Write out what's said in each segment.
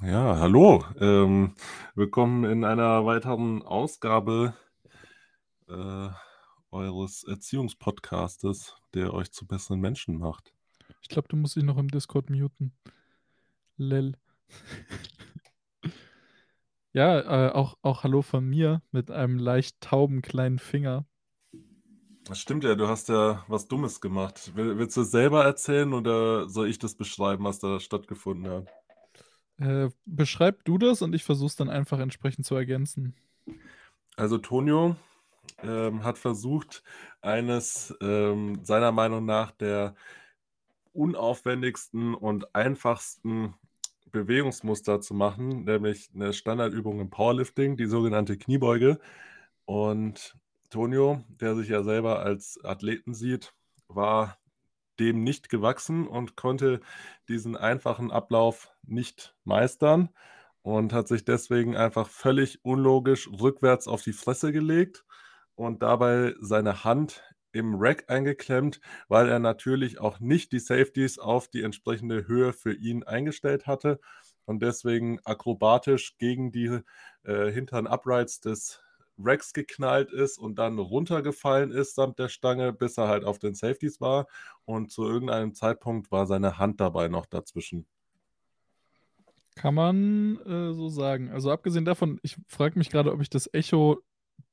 Ja, hallo. Ähm, willkommen in einer weiteren Ausgabe äh, eures Erziehungspodcastes, der euch zu besseren Menschen macht. Ich glaube, du musst dich noch im Discord muten. Lel. ja, äh, auch, auch Hallo von mir mit einem leicht tauben kleinen Finger. Das stimmt ja, du hast ja was Dummes gemacht. Will, willst du es selber erzählen oder soll ich das beschreiben, was da stattgefunden hat? Äh, beschreib du das und ich versuche es dann einfach entsprechend zu ergänzen. Also Tonio ähm, hat versucht, eines ähm, seiner Meinung nach der unaufwendigsten und einfachsten Bewegungsmuster zu machen, nämlich eine Standardübung im Powerlifting, die sogenannte Kniebeuge. Und Tonio, der sich ja selber als Athleten sieht, war dem nicht gewachsen und konnte diesen einfachen Ablauf nicht meistern und hat sich deswegen einfach völlig unlogisch rückwärts auf die Fresse gelegt und dabei seine Hand im Rack eingeklemmt, weil er natürlich auch nicht die Safeties auf die entsprechende Höhe für ihn eingestellt hatte und deswegen akrobatisch gegen die äh, hinteren Uprights des Rex geknallt ist und dann runtergefallen ist samt der Stange, bis er halt auf den Safeties war. Und zu irgendeinem Zeitpunkt war seine Hand dabei noch dazwischen. Kann man äh, so sagen. Also abgesehen davon, ich frage mich gerade, ob ich das Echo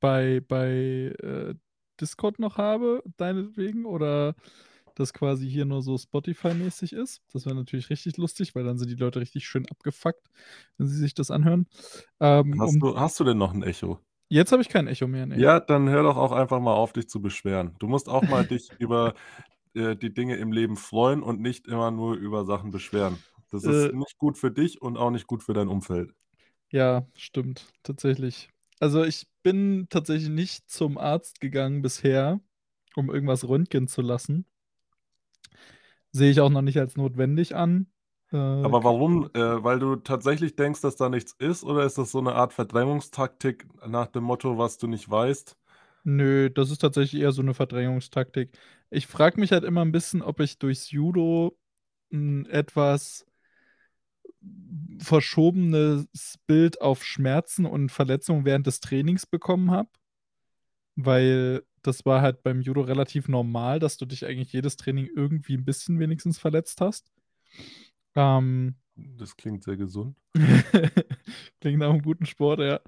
bei, bei äh, Discord noch habe, deinetwegen, oder das quasi hier nur so Spotify-mäßig ist. Das wäre natürlich richtig lustig, weil dann sind die Leute richtig schön abgefuckt, wenn sie sich das anhören. Ähm, hast, um, du, hast du denn noch ein Echo? Jetzt habe ich kein Echo mehr. Nee. Ja, dann hör doch auch einfach mal auf, dich zu beschweren. Du musst auch mal dich über äh, die Dinge im Leben freuen und nicht immer nur über Sachen beschweren. Das ist äh, nicht gut für dich und auch nicht gut für dein Umfeld. Ja, stimmt, tatsächlich. Also ich bin tatsächlich nicht zum Arzt gegangen bisher, um irgendwas röntgen zu lassen. Sehe ich auch noch nicht als notwendig an. Äh, Aber warum? Äh, weil du tatsächlich denkst, dass da nichts ist, oder ist das so eine Art Verdrängungstaktik nach dem Motto, was du nicht weißt? Nö, das ist tatsächlich eher so eine Verdrängungstaktik. Ich frage mich halt immer ein bisschen, ob ich durchs Judo ein etwas verschobenes Bild auf Schmerzen und Verletzungen während des Trainings bekommen habe. Weil das war halt beim Judo relativ normal, dass du dich eigentlich jedes Training irgendwie ein bisschen wenigstens verletzt hast. Ähm, das klingt sehr gesund. klingt nach einem guten Sport, ja.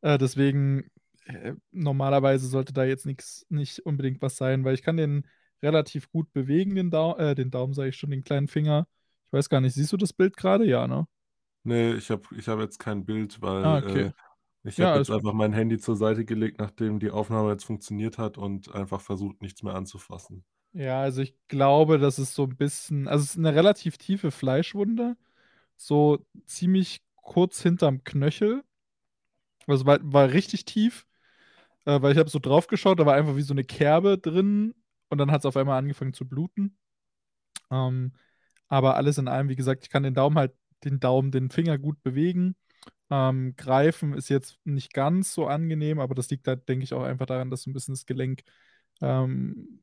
Äh, deswegen, äh, normalerweise sollte da jetzt nichts, nicht unbedingt was sein, weil ich kann den relativ gut bewegen, den, Dau äh, den Daumen, sage ich schon, den kleinen Finger. Ich weiß gar nicht, siehst du das Bild gerade? Ja, ne? Nee, ich habe ich hab jetzt kein Bild, weil ah, okay. äh, ich ja, habe jetzt einfach mein Handy zur Seite gelegt, nachdem die Aufnahme jetzt funktioniert hat und einfach versucht, nichts mehr anzufassen. Ja, also ich glaube, das ist so ein bisschen, also es ist eine relativ tiefe Fleischwunde, so ziemlich kurz hinterm Knöchel. Also war, war richtig tief, äh, weil ich habe so drauf geschaut, da war einfach wie so eine Kerbe drin und dann hat es auf einmal angefangen zu bluten. Ähm, aber alles in allem, wie gesagt, ich kann den Daumen halt, den Daumen, den Finger gut bewegen. Ähm, greifen ist jetzt nicht ganz so angenehm, aber das liegt halt, denke ich, auch einfach daran, dass so ein bisschen das Gelenk ähm,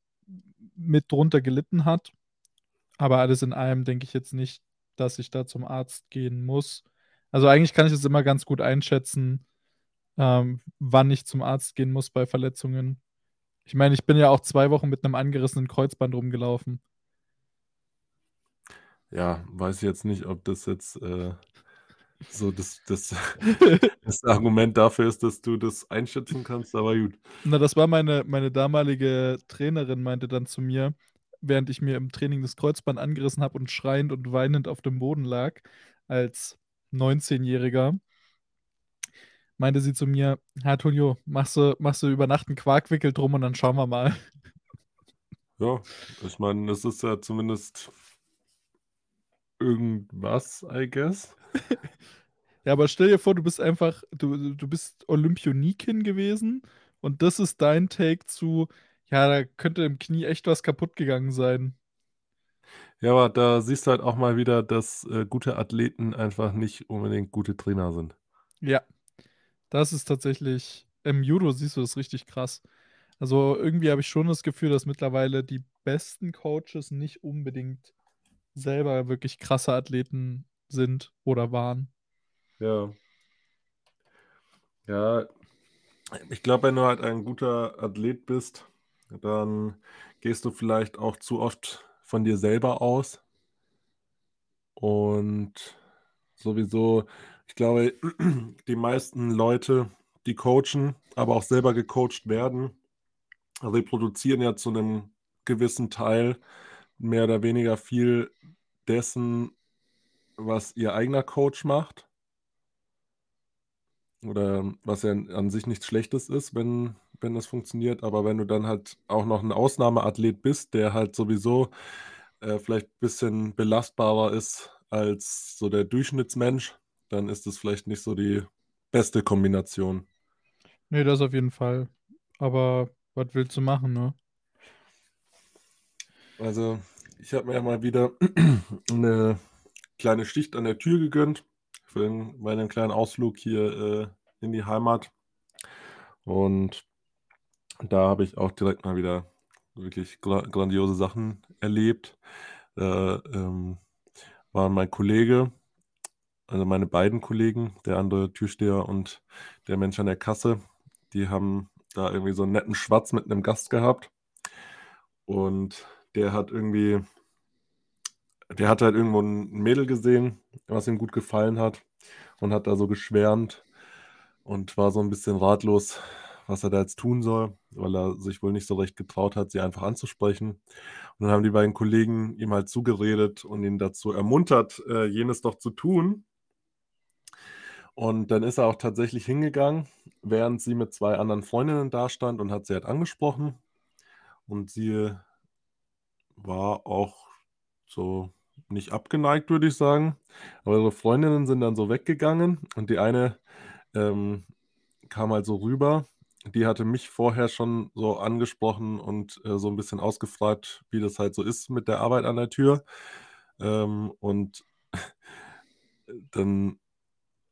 mit drunter gelitten hat. Aber alles in allem denke ich jetzt nicht, dass ich da zum Arzt gehen muss. Also eigentlich kann ich es immer ganz gut einschätzen, ähm, wann ich zum Arzt gehen muss bei Verletzungen. Ich meine, ich bin ja auch zwei Wochen mit einem angerissenen Kreuzband rumgelaufen. Ja, weiß ich jetzt nicht, ob das jetzt äh, so das, das, das Argument dafür ist, dass du das einschätzen kannst, aber gut. Na, das war meine, meine damalige Trainerin, meinte dann zu mir, während ich mir im Training das Kreuzband angerissen habe und schreiend und weinend auf dem Boden lag, als 19-Jähriger, meinte sie zu mir, Herr Tonio, machst du, machst du über Nacht einen Quarkwickel drum und dann schauen wir mal. Ja, ich meine, das ist ja zumindest irgendwas, I guess. ja, aber stell dir vor, du bist einfach, du, du bist Olympionikin gewesen und das ist dein Take zu, ja, da könnte im Knie echt was kaputt gegangen sein. Ja, aber da siehst du halt auch mal wieder, dass äh, gute Athleten einfach nicht unbedingt gute Trainer sind. Ja, das ist tatsächlich, im Judo siehst du das richtig krass. Also irgendwie habe ich schon das Gefühl, dass mittlerweile die besten Coaches nicht unbedingt selber wirklich krasse Athleten sind oder waren. Ja. Ja, ich glaube, wenn du halt ein guter Athlet bist, dann gehst du vielleicht auch zu oft von dir selber aus. Und sowieso, ich glaube, die meisten Leute, die coachen, aber auch selber gecoacht werden, reproduzieren ja zu einem gewissen Teil mehr oder weniger viel dessen, was ihr eigener Coach macht. Oder was ja an sich nichts Schlechtes ist, wenn wenn das funktioniert. Aber wenn du dann halt auch noch ein Ausnahmeathlet bist, der halt sowieso, äh, vielleicht ein bisschen belastbarer ist als so der Durchschnittsmensch, dann ist es vielleicht nicht so die beste Kombination. Ne, das auf jeden Fall. Aber was willst du machen, ne? Also, ich habe mir ja mal wieder eine kleine Schicht an der Tür gegönnt für meinen kleinen Ausflug hier, äh, in die Heimat. Und da habe ich auch direkt mal wieder wirklich gra grandiose Sachen erlebt. Da, ähm, war mein Kollege also meine beiden Kollegen, der andere Türsteher und der Mensch an der Kasse, die haben da irgendwie so einen netten Schwatz mit einem Gast gehabt. Und der hat irgendwie der hat halt irgendwo ein Mädel gesehen, was ihm gut gefallen hat und hat da so geschwärmt und war so ein bisschen ratlos, was er da jetzt tun soll, weil er sich wohl nicht so recht getraut hat, sie einfach anzusprechen. Und dann haben die beiden Kollegen ihm halt zugeredet und ihn dazu ermuntert, äh, jenes doch zu tun. Und dann ist er auch tatsächlich hingegangen, während sie mit zwei anderen Freundinnen dastand und hat sie halt angesprochen. Und sie war auch so nicht abgeneigt, würde ich sagen. Aber ihre Freundinnen sind dann so weggegangen und die eine ähm, kam halt so rüber. Die hatte mich vorher schon so angesprochen und äh, so ein bisschen ausgefragt, wie das halt so ist mit der Arbeit an der Tür. Ähm, und dann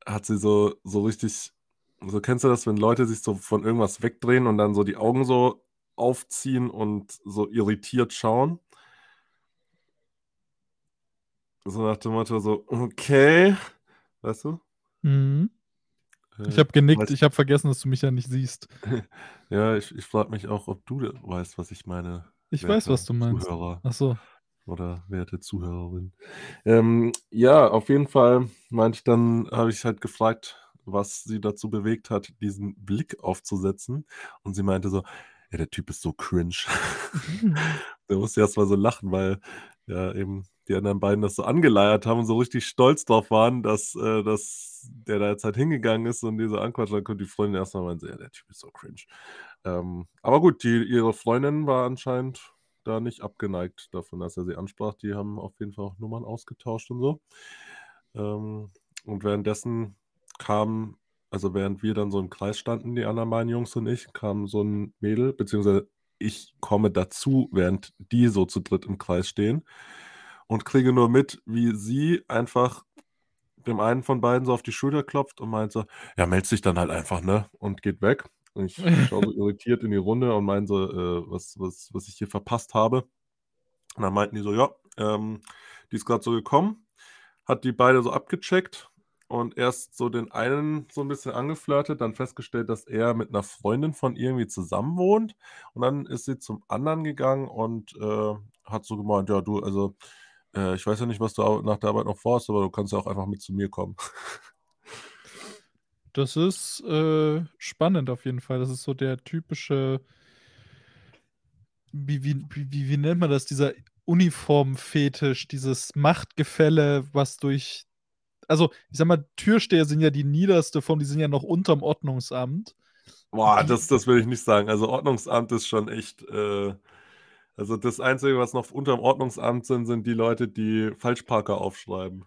hat sie so, so richtig, so kennst du das, wenn Leute sich so von irgendwas wegdrehen und dann so die Augen so aufziehen und so irritiert schauen? So nach dem Motto so, okay, weißt du? Mhm. Äh, ich habe genickt, weißt, ich habe vergessen, dass du mich ja nicht siehst. ja, ich, ich frage mich auch, ob du weißt, was ich meine. Ich weiß, was du meinst. Zuhörer. Ach so oder werte Zuhörerin. Ähm, ja, auf jeden Fall meinte ich dann, habe ich halt gefragt, was sie dazu bewegt hat, diesen Blick aufzusetzen. Und sie meinte so, ja, der Typ ist so cringe. der musste erst mal so lachen, weil ja eben die anderen beiden das so angeleiert haben und so richtig stolz drauf waren, dass, äh, dass der da jetzt halt hingegangen ist und diese Anquatsch, dann konnte die Freundin erstmal meinen, ja, der Typ ist so cringe. Ähm, aber gut, die, ihre Freundin war anscheinend da nicht abgeneigt davon, dass er sie ansprach. Die haben auf jeden Fall auch Nummern ausgetauscht und so. Ähm, und währenddessen kam, also während wir dann so im Kreis standen, die anderen beiden Jungs und ich, kam so ein Mädel, beziehungsweise ich komme dazu, während die so zu dritt im Kreis stehen und kriege nur mit, wie sie einfach dem einen von beiden so auf die Schulter klopft und meint so, ja, meld dich dann halt einfach, ne? Und geht weg. Und ich schaue so irritiert in die Runde und meine so, äh, was, was, was ich hier verpasst habe. Und dann meinten die so, ja, ähm, die ist gerade so gekommen, hat die beide so abgecheckt und erst so den einen so ein bisschen angeflirtet, dann festgestellt, dass er mit einer Freundin von irgendwie zusammen wohnt. Und dann ist sie zum anderen gegangen und äh, hat so gemeint, ja, du, also äh, ich weiß ja nicht, was du nach der Arbeit noch vorhast, aber du kannst ja auch einfach mit zu mir kommen. Das ist äh, spannend auf jeden Fall. Das ist so der typische, wie, wie, wie, wie nennt man das, dieser Uniformfetisch, dieses Machtgefälle, was durch, also ich sag mal, Türsteher sind ja die niederste Form, die sind ja noch unterm Ordnungsamt. Boah, das, das will ich nicht sagen. Also Ordnungsamt ist schon echt, äh, also das Einzige, was noch unterm Ordnungsamt sind, sind die Leute, die Falschparker aufschreiben.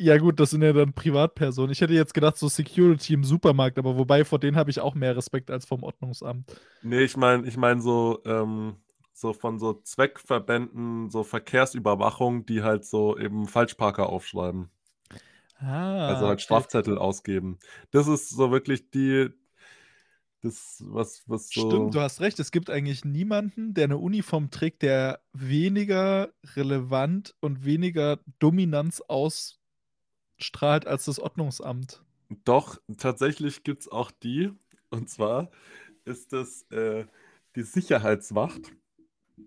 Ja, gut, das sind ja dann Privatpersonen. Ich hätte jetzt gedacht, so Security im Supermarkt, aber wobei vor denen habe ich auch mehr Respekt als vom Ordnungsamt. Nee, ich meine, ich meine so, ähm, so von so Zweckverbänden, so Verkehrsüberwachung, die halt so eben Falschparker aufschreiben. Ah, also halt okay. Strafzettel ausgeben. Das ist so wirklich die, das, was, was so. Stimmt, du hast recht. Es gibt eigentlich niemanden, der eine Uniform trägt, der weniger relevant und weniger Dominanz aus strahlt als das Ordnungsamt. Doch, tatsächlich gibt's auch die. Und zwar ist das, äh, die Sicherheitswacht.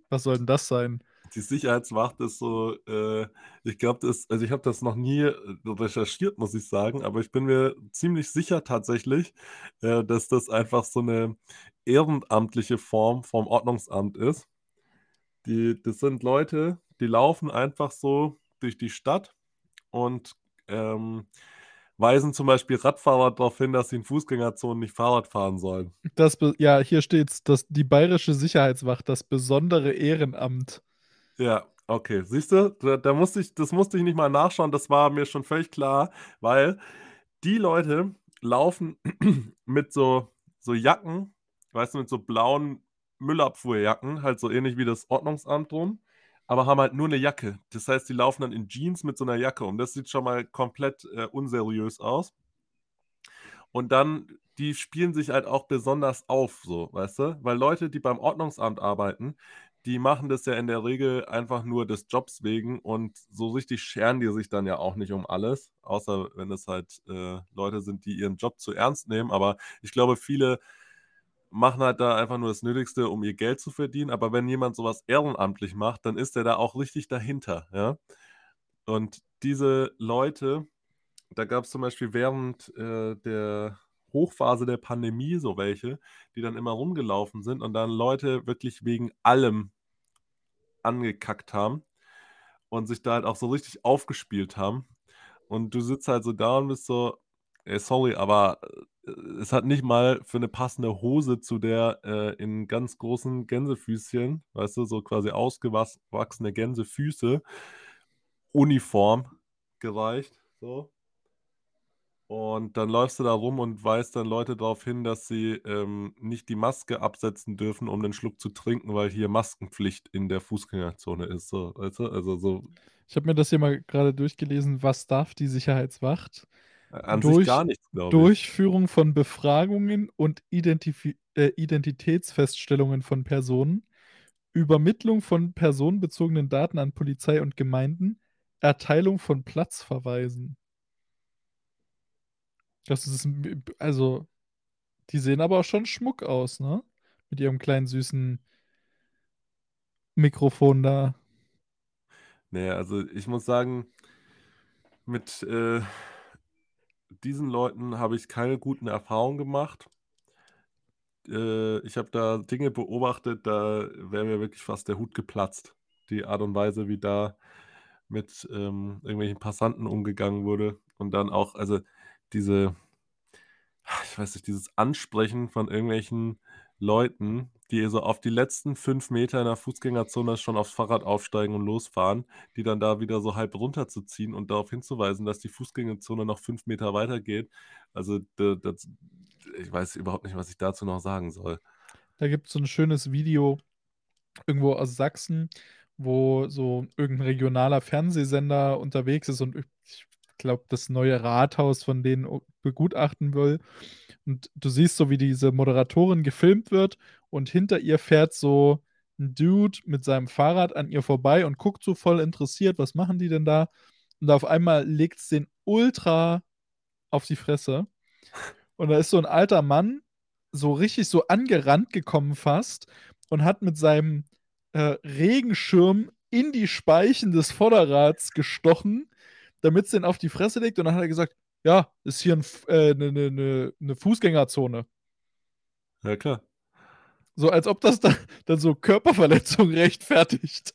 Was soll denn das sein? Die Sicherheitswacht ist so, äh, ich glaube, das also, ich habe das noch nie, äh, recherchiert, muss ich sagen, aber ich bin mir ziemlich sicher tatsächlich, äh, dass das einfach so 'ne ehrenamtliche Form vom Ordnungsamt ist. Die das sind Leute, die laufen einfach so durch die Stadt und, ähm, weisen zum Beispiel Radfahrer darauf hin, dass sie in Fußgängerzonen nicht Fahrrad fahren sollen. Das ja, hier steht's, das die Bayerische Sicherheitswacht, das besondere Ehrenamt. Ja, okay. Siehst du, da da musste ich das musste ich nicht mal nachschauen, das war mir schon völlig klar, weil die Leute laufen mit so so Jacken, weißt du, mit so blauen Müllabfuhrjacken, halt so ähnlich wie das Ordnungsamt rum, aber haben halt nur 'ne Jacke. Das heißt, die laufen dann in Jeans mit so 'ner Jacke rum. Das sieht schon mal komplett, äh, unseriös aus. Und dann die spielen sich halt auch besonders auf so, weißt du? Weil Leute, die beim Ordnungsamt arbeiten, die machen das ja in der Regel einfach nur des Jobs wegen und so richtig scheren die sich dann ja auch nicht um alles, außer wenn es halt, äh, Leute sind, die ihren Job zu ernst nehmen. Aber ich glaube, viele machen halt da einfach nur das Nötigste, um ihr Geld zu verdienen. Aber wenn jemand so was ehrenamtlich macht, dann ist der da auch richtig dahinter, ja? Und diese Leute da gab's zum Beispiel während, äh, der Hochphase der Pandemie so welche, die dann immer rumgelaufen sind und dann Leute wirklich wegen allem angekackt haben und sich da halt auch so richtig aufgespielt haben. Und du sitzt halt so da und bist so: „Ey, sorry, aber, es hat nicht mal für 'ne passende Hose zu der, äh, in ganz großen Gänsefüßchen, weißt du, so quasi ausgewas wachsene Gänsefüße Uniform gereicht, so. Und dann läufst du da rum und weist dann Leute darauf hin, dass sie, ähm, nicht die Maske absetzen dürfen, um 'nen Schluck zu trinken, weil hier Maskenpflicht in der Fußgängerzone ist, so, weißt du? Also, so Ich habe mir das hier mal grade durchgelesen. Was darf die Sicherheitswacht? An sich Durch gar nichts, glaube ich. Durchführung von Befragungen und Identifi äh, Identitätsfeststellungen von Personen, Übermittlung von personenbezogenen Daten an Polizei und Gemeinden, Erteilung von Platzverweisen. Das ist also, die sehen aber auch schon Schmuck aus, ne? Mit ihrem kleinen süßen Mikrofon da. Ne, also, ich muss sagen mit, äh, diesen Leuten habe ich keine guten Erfahrungen gemacht. Äh, ich habe da Dinge beobachtet, da wäre mir wirklich fast der Hut geplatzt. Die Art und Weise, wie da mit, ähm, irgendwelchen Passanten umgegangen wurde und dann auch also, diese ich weiß nicht, dieses Ansprechen von irgendwelchen Leuten, die so auf die letzten 5 Meter in der Fußgängerzone schon aufs Fahrrad aufsteigen und losfahren, die dann da wieder so halb runterzuziehen und darauf hinzuweisen, dass die Fußgängerzone noch 5 Meter weitergeht. Also, da das ich weiß überhaupt nicht, was ich dazu noch sagen soll. Da gibt's so 'n schönes Video irgendwo aus Sachsen, wo so irgend 'n regionaler Fernsehsender unterwegs ist und ich glaube, das neue Rathaus von denen begutachten will. Und du siehst so, wie diese Moderatorin gefilmt wird und hinter ihr fährt so 'n Dude mit seinem Fahrrad an ihr vorbei und guckt so voll interessiert: „Was machen die denn da?“ Und auf einmal legt's den ultra auf die Fresse. Und da ist so 'n alter Mann so richtig so angerannt gekommen fast und hat mit seinem, äh, Regenschirm in die Speichen des Vorderrads gestochen, damit's den auf die Fresse legt. Und dann hat er gesagt: „Ja, ist hier F äh, 'ne 'ne 'ne 'ne Fußgängerzone.“ Ja, klar. So, als ob das da dann so Körperverletzung rechtfertigt.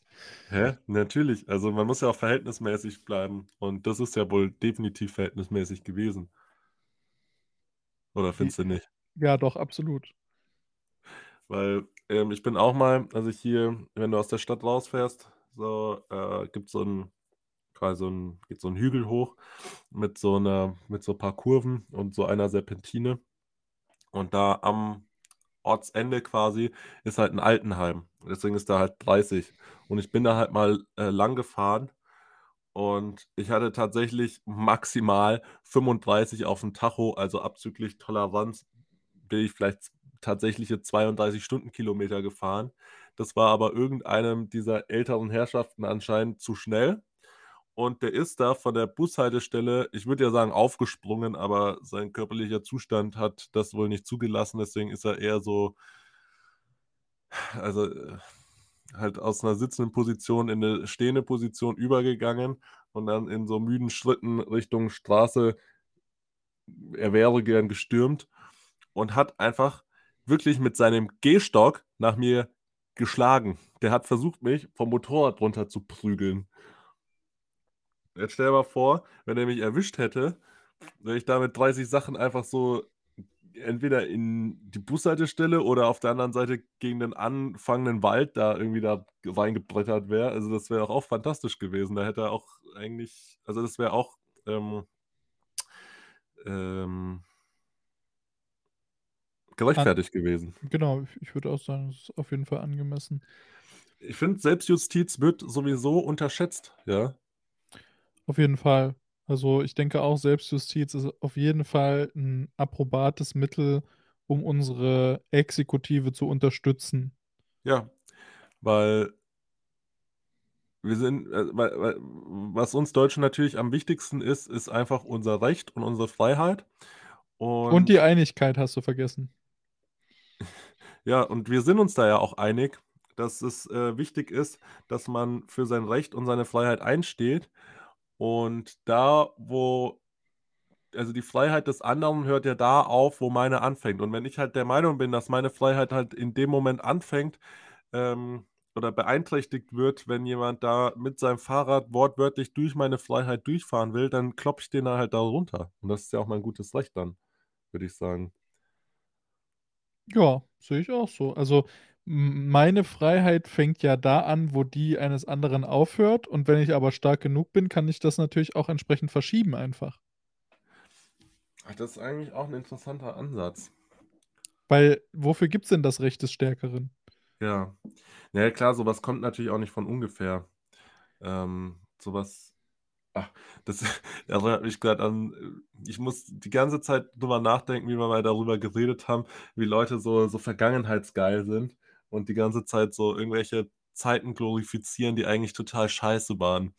Hä? Natürlich. Also, man muss ja auch verhältnismäßig bleiben und das ist ja wohl definitiv verhältnismäßig gewesen. Oder findest du nicht? ja, doch, absolut. Weil, ähm, ich bin auch mal also, hier, wenn du aus der Stadt rausfährst, so, äh, gibt's so 'n quasi so 'n geht so 'n Hügel hoch mit so 'ner mit so paar Kurven und so einer Serpentine. Und da am Ortsende quasi ist halt 'n Altenheim. Deswegen ist da halt 30. Und ich bin da halt mal, äh, lang gefahren und ich hatte tatsächlich maximal 35 aufm Tacho, also, abzüglich Toleranz bin ich vielleicht tatsächliche 32 Stundenkilometer gefahren. Das war aber irgendeinem dieser älteren Herrschaften anscheinend zu schnell. Und der ist da von der Bushaltestelle, ich würde ja sagen, aufgesprungen, aber sein körperlicher Zustand hat das wohl nicht zugelassen, deswegen ist er eher so also, äh, halt aus 'ner sitzenden Position in 'ne stehende Position übergegangen und dann in so müden Schritten Richtung Straße er wäre gern gestürmt und hat einfach wirklich mit seinem Gehstock nach mir geschlagen. Der hat versucht, mich vom Motorrad runter zu prügeln. Jetzt stell dir mal vor, wenn er mich erwischt hätte, wäre ich da mit 30 Sachen einfach so entweder in die Bushaltestelle oder auf der anderen Seite gegen den anfangenden Wald da irgendwie da reingebrettert wäre. Also, das wäre auch fantastisch gewesen. Da hätte er auch eigentlich also, das wäre auch, ähm ähm gerechtfertigt gewesen. genau, ich würde auch sagen, das ist auf jeden Fall angemessen. Ich finde, Selbstjustiz wird sowieso unterschätzt, ja? Auf jeden Fall. Also, ich denke auch, Selbstjustiz ist auf jeden Fall 'n approbates Mittel, um unsere Exekutive zu unterstützen. Ja, weil wir sind äh, weil weil was uns Deutschen natürlich am wichtigsten ist, ist einfach unser Recht und unsere Freiheit Und die und Einigkeit hast du vergessen. Ja, und wir sind uns da ja auch einig, dass es, äh, wichtig ist, dass man für sein Recht und seine Freiheit einsteht. Und da, wo also, die Freiheit des anderen hört ja da auf, wo meine anfängt. Und wenn ich halt der Meinung bin, dass meine Freiheit halt in dem Moment anfängt, ähm, oder beeinträchtigt wird, wenn jemand da mit seinem Fahrrad wortwörtlich durch meine Freiheit durchfahren will, dann kloppe ich den halt da runter. Und das ist ja auch mein gutes Recht dann, würde ich sagen. Ja, sehe ich auch so. Also, meine Freiheit fängt ja da an, wo die eines anderen aufhört. Und wenn ich aber stark genug bin, kann ich das natürlich auch entsprechend verschieben einfach. Ach, das ist eigentlich auch 'n interessanter Ansatz. Weil wofür gibt's denn das Recht des Stärkeren? Ja. Na ja, klar, so was kommt natürlich auch nicht von ungefähr. Ähm, so was ach, das erinnert mich grad an ich muss die ganze Zeit drüber nachdenken, wie wir mal darüber geredet haben, wie Leute so so vergangenheitsgeil sind und die ganze Zeit so irgendwelche Zeiten glorifizieren, die eigentlich total scheiße waren.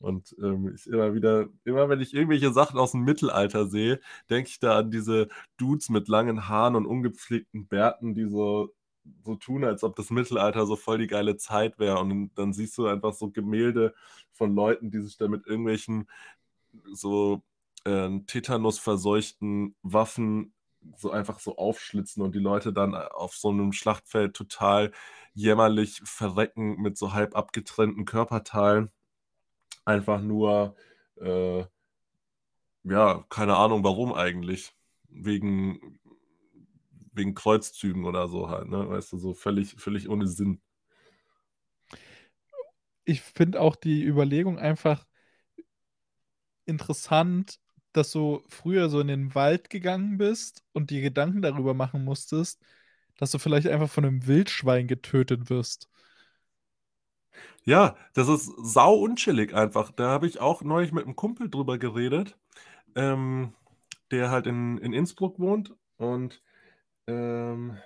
Und, ähm, ich immer wieder immer wenn ich irgendwelche Sachen aus'm Mittelalter sehe, denke ich da an diese Dudes mit langen Haaren und ungepflegten Bärten, die so so tun, als ob das Mittelalter so voll die geile Zeit wäre. Und dann siehst du einfach so Gemälde von Leuten, die sich da mit irgendwelchen so, ähm, tetanusverseuchten Waffen so einfach so aufschlitzen und die Leute dann auf so 'nem Schlachtfeld total jämmerlich verrecken mit so halb abgetrennten Körperteilen. Einfach nur, äh ja, keine Ahnung, warum eigentlich. Wegen wegen Kreuzzügen oder so halt, ne? Weißt du, so völlig völlig ohne Sinn. Ich finde auch die Überlegung einfach interessant, dass du früher so in den Wald gegangen bist und dir Gedanken darüber machen musstest, dass du vielleicht einfach von 'nem Wildschwein getötet wirst. Ja, das ist sau unchillig einfach. Da habe ich auch neulich mit 'nem Kumpel drüber geredet, ähm, der halt in in Innsbruck wohnt und, ähm,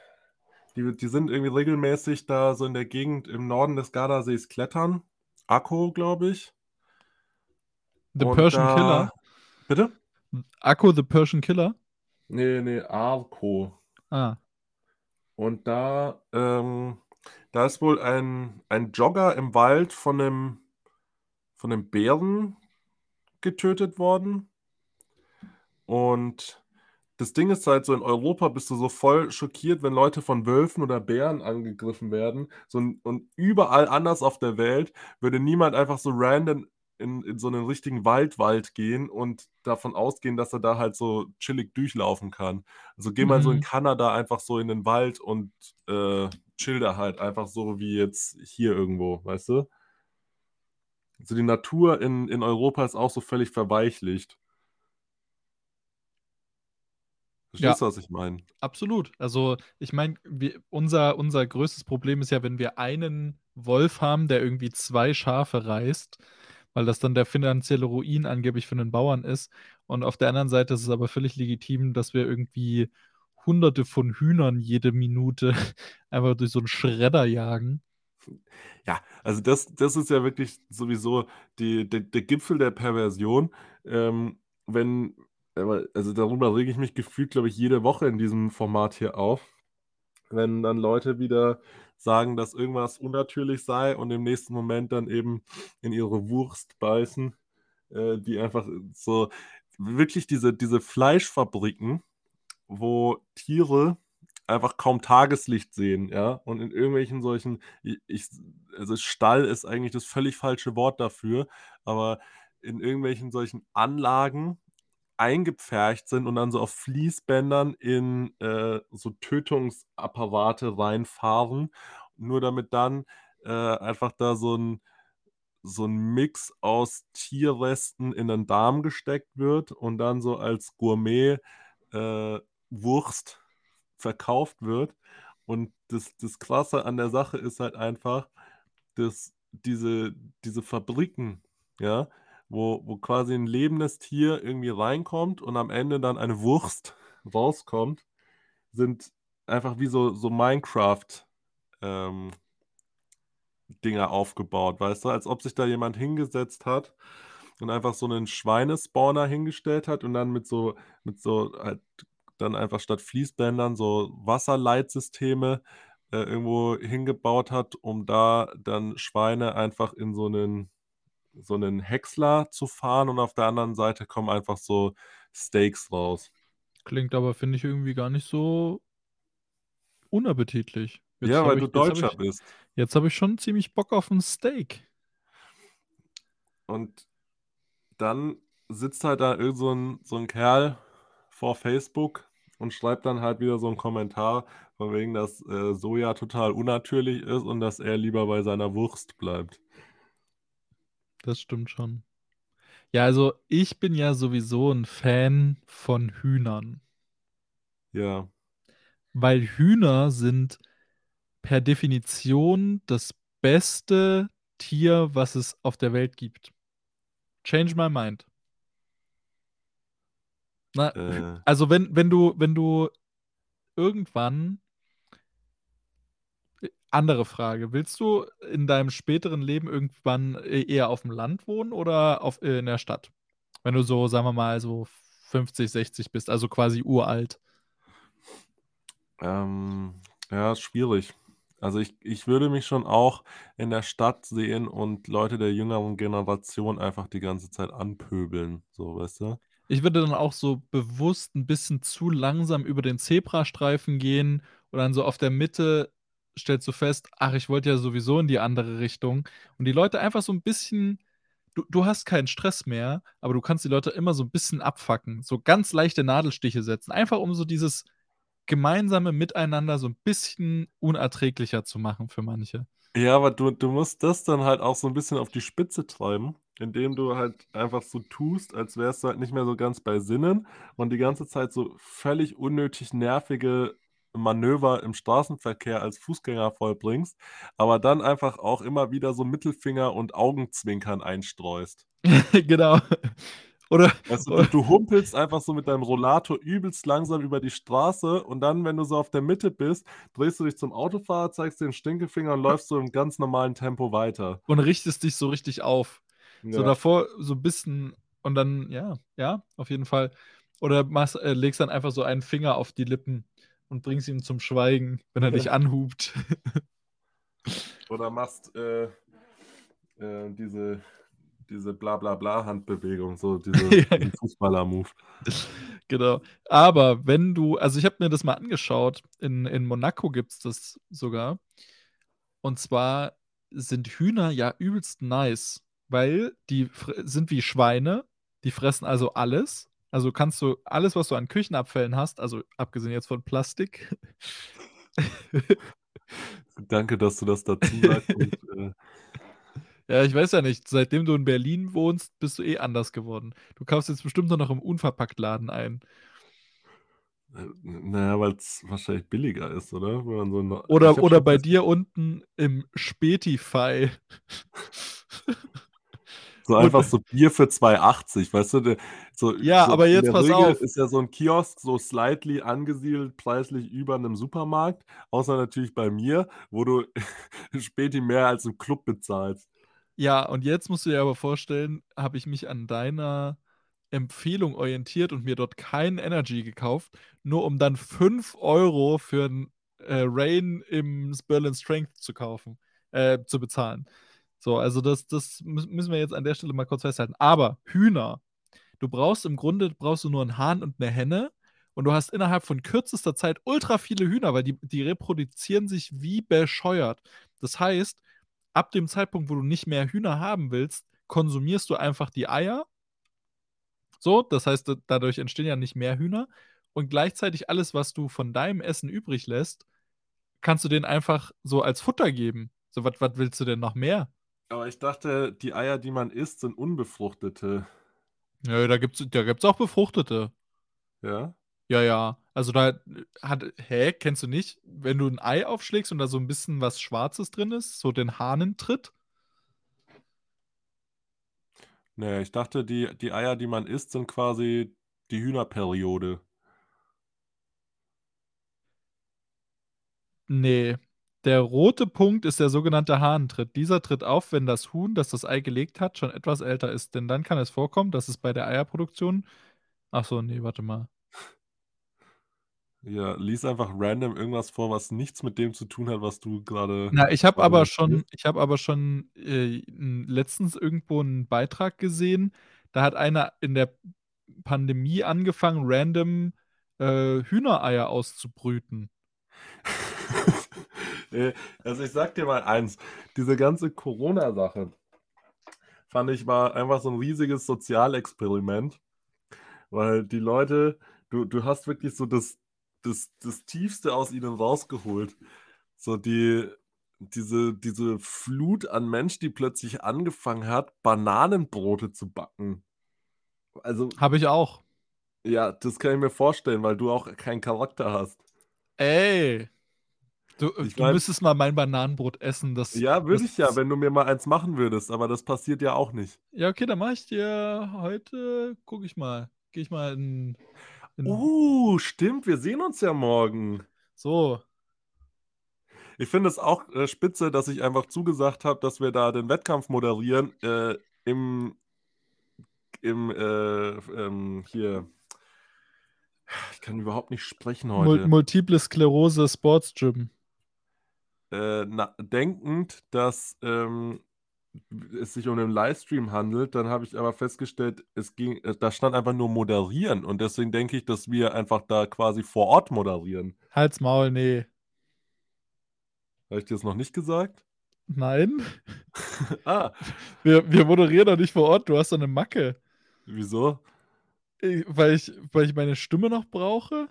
die die sind irgendwie regelmäßig da so in der Gegend im Norden des Gardasees klettern. Akko, glaube ich. The Und Persian Killer? Bitte? Akko the Persian Killer? Ne, ne, Arko. Ah. Und da ähm, da ist wohl ein ein Jogger im Wald von 'nem von 'nem Bären getötet worden. Und das Ding ist halt so, in Europa bist du so voll schockiert, wenn Leute von Wölfen oder Bären angegriffen werden. So und überall anders auf der Welt würde niemand einfach so random in in so 'nen richtigen Wald Wald gehen und davon ausgehen, dass er da halt so chillig durchlaufen kann. Also, geh mal so in Mhm. Kanada einfach so in den Wald und, äh, chill da halt einfach so wie jetzt hier irgendwo, weißt du? Also, die Natur in in Europa ist auch so völlig verweichlicht. Ja. Verstehst du, was ich meine? Absolut. Also, ich meine, unser unser größtes Problem ist ja, wenn wir einen Wolf haben, der irgendwie 2 Schafe reißt, weil das dann der finanzielle Ruin angeblich für 'nen Bauern ist. Und auf der anderen Seite ist es aber völlig legitim, dass wir irgendwie Hunderte von Hühnern jede Minute einfach durch so 'n Schredder jagen. Ja, also das das ist ja wirklich sowieso die der der Gipfel der Perversion, ähm, wenn also darüber rege ich mich gefühlt, glaube ich, jede Woche in diesem Format hier auf, wenn dann Leute wieder sagen, dass irgendwas unnatürlich sei und im nächsten Moment dann eben in ihre Wurst beißen, äh, die einfach so wirklich diese diese Fleischfabriken, wo Tiere einfach kaum Tageslicht sehen, ja, und in irgendwelchen solchen ich also Stall ist eigentlich das völlig falsche Wort dafür, aber in irgendwelchen solchen Anlagen eingepfercht sind und dann so auf Fließbändern in, äh, so Tötungsapparate reinfahren, nur damit dann, äh, einfach da so 'n so 'n Mix aus Tierresten in 'nen Darm gesteckt wird und dann so als Gourmet, äh, verkauft wird. Und das das Krasse an der Sache ist halt einfach, dass diese diese Fabriken, ja, wo wo quasi 'n lebendes Tier irgendwie reinkommt und am Ende dann eine Wurst rauskommt, sind einfach wie so so Minecraft, ähm Dinger aufgebaut, weißt du? Als ob sich da jemand hingesetzt hat und einfach so 'nen Schweinespawner hingestellt hat und dann mit so mit so halt dann einfach statt Fließbändern so Wasserleitsysteme, äh, irgendwo hingebaut hat, um da dann Schweine einfach in so 'nen so 'nen Häcksler zu fahren und auf der anderen Seite kommen einfach so Steaks raus. Klingt aber, finde ich, irgendwie gar nicht so unappetitlich. Jetzt Ja, weil du ich habe Deutscher ich bist. jetzt habe ich schon ziemlich Bock auf 'n Steak. Und dann sitzt halt da irgend so 'n so 'n Kerl vor Facebook und schreibt dann halt wieder so 'n Kommentar von wegen, dass, äh, Soja total unnatürlich ist und dass er lieber bei seiner Wurst bleibt. Das stimmt schon. Ja, also ich bin ja sowieso 'n Fan von Hühnern. Ja. Weil Hühner sind per Definition das beste Tier, was es auf der Welt gibt. Change my mind. Na, Äh. also wenn wenn du wenn du irgendwann andere Frage, willst du in deinem späteren Leben irgendwann e eher auf'm Land wohnen oder auf in der Stadt? Wenn du so, sagen wir mal, so 50, 60 bist, also quasi uralt. Ähm, ja, schwierig. Also ich ich würde mich schon auch in der Stadt sehen und Leute der jüngeren Generation einfach die ganze Zeit anpöbeln, so, weißt du? Ich würde dann auch so bewusst 'n bisschen zu langsam über den Zebrastreifen gehen und dann so auf der Mitte stellst du fest: „Ach, ich wollte ja sowieso in die andere Richtung.“ Und die Leute einfach so 'n bisschen du du hast keinen Stress mehr, aber du kannst die Leute immer so 'n bisschen abfucken, so ganz leichte Nadelstiche setzen, einfach um so dieses gemeinsame Miteinander so 'n bisschen unerträglicher zu machen für manche. Ja, aber du du musst das dann halt auch so 'n bisschen auf die Spitze treiben, indem du halt einfach so tust, als wärst du halt nicht mehr so ganz bei Sinnen und die ganze Zeit so völlig unnötig nervige Manöver im Straßenverkehr als Fußgänger vollbringst, aber dann einfach auch immer wieder so Mittelfinger und Augenzwinkern einstreust. Genau. Oder Weißt du, oder du humpelst einfach so mit deinem Rollator übelst langsam über die Straße und dann, wenn du so auf der Mitte bist, drehst du dich zum Autofahrer, zeigst den Stinkefinger und läufst so im ganz normalen Tempo weiter. Und richtest dich so richtig auf. So Ja. davor so 'n bisschen und dann ja, ja, auf jeden Fall. Oder machst äh, legst dann einfach so einen Finger auf die Lippen und bringst ihn zum Schweigen, wenn er dich anhupt. Oder machst, äh, äh, diese diese Bla-Bla-Bla-Handbewegung, so diese Ja. Fußballer-Move. Genau. Aber wenn du also ich habe mir das mal angeschaut, in in Monaco gibt's das sogar. Und zwar sind Hühner ja übelst nice, weil die sind wie Schweine, die fressen also alles. Also kannst du alles, was du an Küchenabfällen hast, also abgesehen jetzt von Plastik Danke, dass du das dazu sagst und, äh Ja, ich weiß ja nicht, seitdem du in Berlin wohnst, bist du eh anders geworden. Du kaufst jetzt bestimmt nur noch im Unverpacktladen ein. Äh, na ja, weil's wahrscheinlich billiger ist, oder? So Oder oder bei dir unten im Spätify. So einfach so Bier für 2,80, weißt du? So Ja, so aber jetzt pass Regel auf. ist ja so 'n Kiosk so slightly angesiedelt preislich über 'nem Supermarkt, außer natürlich bei mir, wo du Späti mehr als im Club bezahlst. Ja, und jetzt musst du dir aber vorstellen, habe ich mich an deiner Empfehlung orientiert und mir dort kein Energy gekauft, nur um dann 5 € für 'n, äh, Reign im Berlin Strength zu kaufen äh, zu bezahlen. So, also das das müss müssen wir jetzt an der Stelle mal kurz festhalten. Aber Hühner du brauchst im Grunde brauchst du nur 'n Hahn und 'ne Henne und du hast innerhalb von kürzester Zeit ultra viele Hühner, weil die die reproduzieren sich wie bescheuert. Das heißt, ab dem Zeitpunkt, wo du nicht mehr Hühner haben willst, konsumierst du einfach die Eier. So, das heißt, dadurch entstehen ja nicht mehr Hühner und gleichzeitig alles, was du von deinem Essen übrig lässt, kannst du denen einfach so als Futter geben. So, was willst du denn noch mehr? Aber ich dachte, die Eier, die man isst, sind unbefruchtete. Nö, da gibt's da gibt's auch befruchtete. Ja? Ja, ja. Also, da, hat hä, kennst du nicht, wenn du 'n Ei aufschlägst und da so 'n bisschen was Schwarzes drin ist, so den Hahnentritt? Ne, ich dachte, die die Eier, die man isst, sind quasi die Hühnerperiode. Ne, der rote Punkt ist der sogenannte Hahnentritt. Dieser tritt auf, wenn das Huhn, das das Ei gelegt hat, schon etwas älter ist, denn dann kann es vorkommen, dass es bei der Eierproduktion ach so, ne, warte mal. Ja, lies einfach random irgendwas vor, was nichts mit dem zu tun hat, was du grade Na, ich habe aber schon ich habe aber schon, äh, letztens irgendwo 'n Beitrag gesehen, da hat einer in der Pandemie angefangen, random, äh, Hühnereier auszubrüten. Also, ich sage dir mal eins, diese ganze Corona-Sache fand ich, war einfach so 'n riesiges Sozialexperiment, weil die Leute du du hast wirklich so das das das Tiefste aus ihnen rausgeholt. So die diese diese Flut an Mensch, die plötzlich angefangen hat, Bananenbrote zu backen. Also Habe ich auch. Ja, das kann ich mir vorstellen, weil du auch keinen Charakter hast. Ey, du Ich du meine müsstest mal mein Bananenbrot essen, das Ja, würde ich ja, wenn du mir mal eins machen würdest, aber das passiert ja auch nicht. Ja, okay, dann mache ich dir heute gucke ich mal gehe ich mal in in Uh, stimmt, wir sehen uns ja morgen. So. Ich finde es auch, äh, spitze, dass ich einfach zugesagt habe, dass wir da den Wettkampf moderieren, äh, im im, äh, ähm, hier ich kann überhaupt nicht sprechen heute. Multiple Sklerose Sports Gym. Äh, na denkend, dass, ähm, es sich um 'nen Livestream handelt, dann habe ich aber festgestellt, es ging äh, da stand einfach nur moderieren und deswegen denke ich, dass wir einfach da quasi vor Ort moderieren. Halt's Maul, ne. Habe ich dir das noch nicht gesagt? Nein. Ah. Wir wir moderieren doch nicht vor Ort, du hast doch 'ne Macke. Wieso? Äh, weil ich weil ich meine Stimme noch brauche?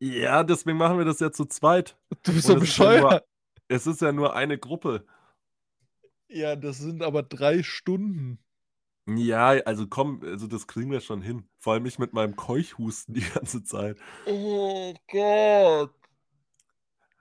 Ja, deswegen machen wir das ja zu zweit. Du bist Und nur bescheuert. Es ist ja nur eine Gruppe. Ja, das sind aber 3 Stunden. Ja, also komm, also das kriegen wir schon hin. Vor allem ich mit meinem Keuchhusten die ganze Zeit. Oh Gott.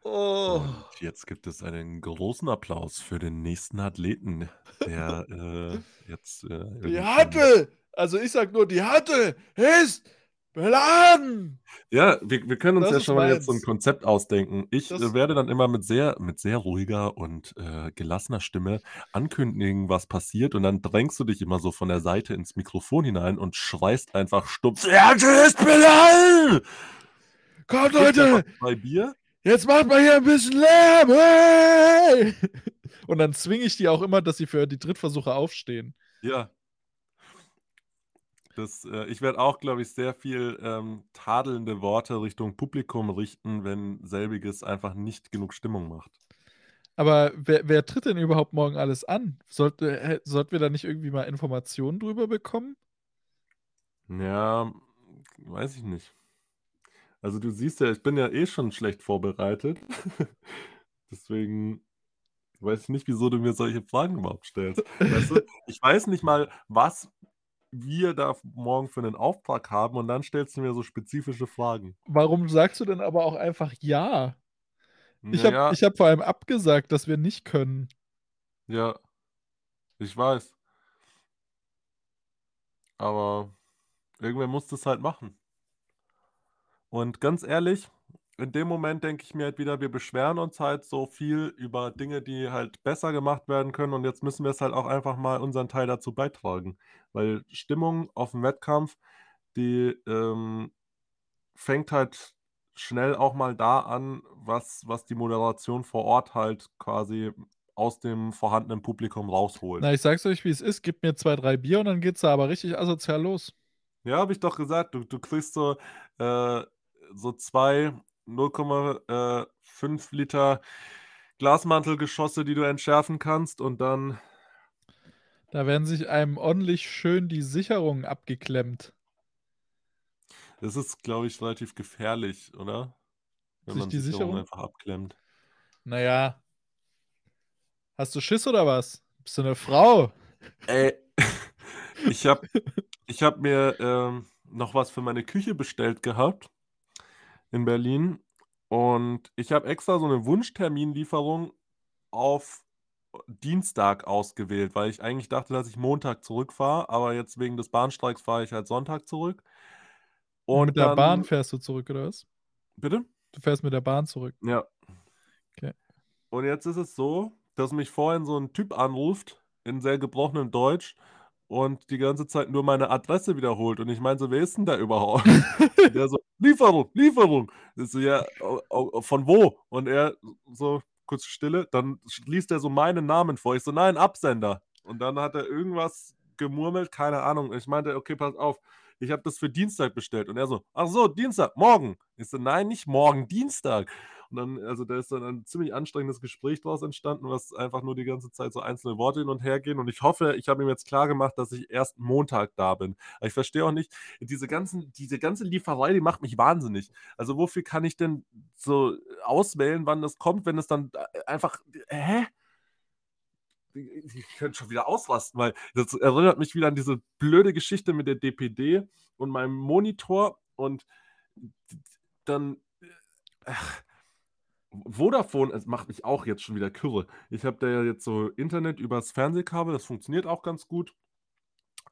Oh. Und jetzt gibt es einen großen Applaus für den nächsten Athleten, der, äh, jetzt, äh, Die Hantel! Also, ich sage nur, die Hantel ist beladen! Ja, wir wir können uns Das ja schon mal jetzt so 'n meins. Konzept ausdenken. Ich, Das äh, werde dann immer mit sehr mit sehr ruhiger und, äh, gelassener Stimme ankündigen, was passiert und dann drängst du dich immer so von der Seite ins Mikrofon hinein und schreist einfach stumpf: „Die Hantel ist beladen!“ Kommt, Leute! 2 Bier. Jetzt macht mal hier 'n bisschen Lärm, hey! Und dann zwinge ich die auch immer, dass sie für die Trittversuche aufstehen. Ja. Das, äh ich werde auch, glaube ich, sehr viel, ähm, tadelnde Worte Richtung Publikum richten, wenn selbiges einfach nicht genug Stimmung macht. Aber wer wer tritt denn überhaupt morgen alles an? Sollte hä sollten wir da nicht irgendwie mal Informationen drüber bekommen? Ja, weiß ich nicht. Also, du siehst ja, ich bin ja eh schon schlecht vorbereitet. Deswegen weiß ich nicht, wieso du mir solche Fragen überhaupt stellst. Weißt du, ich weiß nicht mal, was wir da morgen für 'nen Auftrag haben und dann stellst du mir so spezifische Fragen. Warum sagst du denn aber auch einfach „ja“? Ich Na habe ja ich habe vor allem abgesagt, dass wir nicht können. Ja. Ich weiß. Aber irgendwer muss das halt machen. Und ganz ehrlich, in dem Moment denke ich mir halt wieder, wir beschweren uns halt so viel über Dinge, die halt besser gemacht werden können und jetzt müssen wir es halt auch einfach mal unseren Teil dazu beitragen. Weil Stimmung auf dem Wettkampf, die ähm, fängt halt schnell auch mal da an, was, was die Moderation vor Ort halt quasi aus dem vorhandenen Publikum rausholt. Na, ich sag's euch, wie es ist. Gib mir zwei, drei Bier und dann geht's da aber richtig asozial los. Ja, habe ich doch gesagt. Du, du kriegst so, äh, so zwei 0,5 Liter Glasmantelgeschosse, die du entschärfen kannst und dann. Da werden sich einem ordentlich schön die Sicherungen abgeklemmt. Das ist, glaube ich, relativ gefährlich, oder? Wenn Sich man die Sicherungen Sicherung? einfach abklemmt. Naja. Hast du Schiss oder was? Bist du eine Frau? Ey, ich habe ich hab mir ähm, noch was für meine Küche bestellt gehabt in Berlin und ich habe extra so eine Wunschterminlieferung auf Dienstag ausgewählt, weil ich eigentlich dachte, dass ich Montag zurückfahre, aber jetzt wegen des Bahnstreiks fahre ich halt Sonntag zurück. Und mit der dann, Bahn fährst du zurück, oder was? Bitte? Du fährst mit der Bahn zurück. Ja. Okay. Und jetzt ist es so, dass mich vorhin so ein Typ anruft in sehr gebrochenem Deutsch und die ganze Zeit nur meine Adresse wiederholt. Und ich meine so, wer ist denn da überhaupt? der so, Lieferung, Lieferung. So, ja, von wo? Und er so, kurz Stille, dann liest er so meinen Namen vor. Ich so, nein, Absender. Und dann hat er irgendwas gemurmelt, keine Ahnung. Ich meinte, okay, pass auf, ich habe das für Dienstag bestellt. Und er so, ach so, Dienstag, morgen. Ich so, nein, nicht morgen, Dienstag. Und dann, also da ist dann ein ziemlich anstrengendes Gespräch daraus entstanden, was einfach nur die ganze Zeit so einzelne Worte hin und her gehen. Und ich hoffe, ich habe ihm jetzt klar gemacht, dass ich erst Montag da bin. Aber ich verstehe auch nicht, diese, ganzen, diese ganze Lieferei, die macht mich wahnsinnig. Also wofür kann ich denn so auswählen, wann das kommt, wenn es dann äh, einfach, hä? Ich könnte schon wieder ausrasten, weil das erinnert mich wieder an diese blöde Geschichte mit der DPD und meinem Monitor und dann, ach, Vodafone, es macht mich auch jetzt schon wieder kürre. Ich habe da ja jetzt so Internet übers Fernsehkabel, das funktioniert auch ganz gut.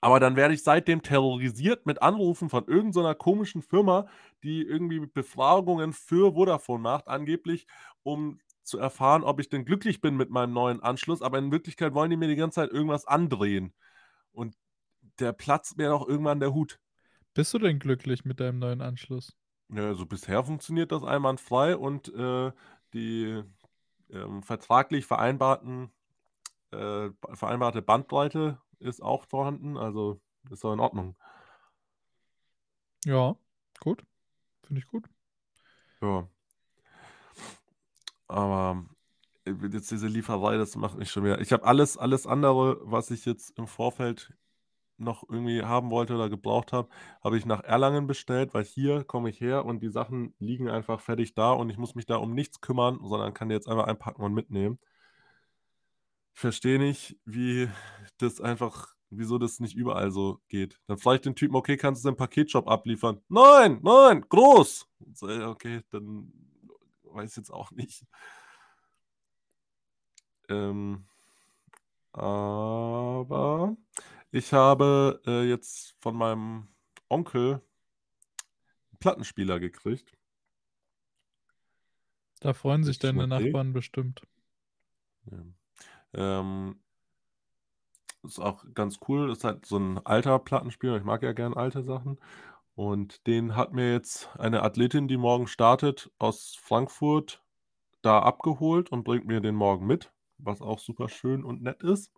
Aber dann werde ich seitdem terrorisiert mit Anrufen von irgendeiner komischen Firma, die irgendwie Befragungen für Vodafone macht, angeblich, um zu erfahren, ob ich denn glücklich bin mit meinem neuen Anschluss. Aber in Wirklichkeit wollen die mir die ganze Zeit irgendwas andrehen. Und der platzt mir auch irgendwann der Hut. Bist du denn glücklich mit deinem neuen Anschluss? Ja, also bisher funktioniert das einwandfrei und äh, die ähm, vertraglich vereinbarten, äh, vereinbarte Bandbreite ist auch vorhanden, also ist doch in Ordnung. Ja, gut. Finde ich gut. Ja. Aber äh, jetzt diese Lieferei, das macht mich schon wieder. Ich habe alles, alles andere, was ich jetzt im Vorfeld noch irgendwie haben wollte oder gebraucht habe, habe ich nach Erlangen bestellt, weil hier komme ich her und die Sachen liegen einfach fertig da und ich muss mich da um nichts kümmern, sondern kann die jetzt einfach einpacken und mitnehmen. Ich verstehe nicht, wie das einfach, wieso das nicht überall so geht. Dann ich den Typen, okay, kannst du den Paketshop abliefern? Nein, nein, groß. Okay, dann weiß ich jetzt auch nicht. Ähm, aber ich habe äh, jetzt von meinem Onkel einen Plattenspieler gekriegt. Da freuen sich deine okay. Nachbarn bestimmt. Ja. Ähm, ist auch ganz cool. Ist halt so ein alter Plattenspieler. Ich mag ja gern alte Sachen. Und den hat mir jetzt eine Athletin, die morgen startet, aus Frankfurt da abgeholt und bringt mir den morgen mit, was auch super schön und nett ist.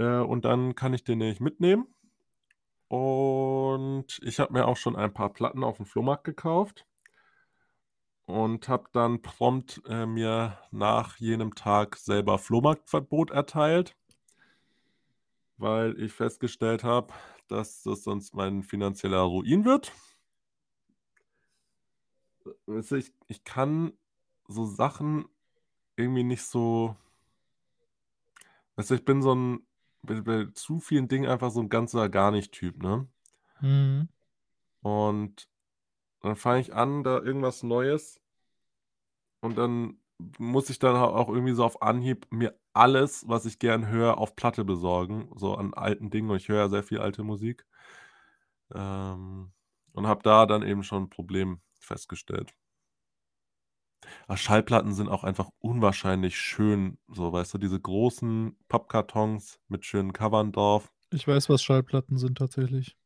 Äh, und dann kann ich den nämlich mitnehmen. Und ich habe mir auch schon ein paar Platten auf dem Flohmarkt gekauft und habe dann prompt äh, mir nach jenem Tag selber Flohmarktverbot erteilt, weil ich festgestellt habe, dass das sonst mein finanzieller Ruin wird. Ich, ich kann so Sachen irgendwie nicht so. Du, ich bin so ein, bei, bei zu vielen Dingen einfach so ein ganzer gar nicht Typ, ne? Mhm. Und dann fange ich an, da irgendwas Neues und dann muss ich dann auch irgendwie so auf Anhieb mir alles, was ich gern höre, auf Platte besorgen, so an alten Dingen und ich höre ja sehr viel alte Musik. Ähm, und habe da dann eben schon 'n Problem festgestellt. Ah, Schallplatten sind auch einfach unwahrscheinlich schön, so, weißt du, diese großen Pappkartons mit schönen Covern drauf. Ich weiß, was Schallplatten sind tatsächlich.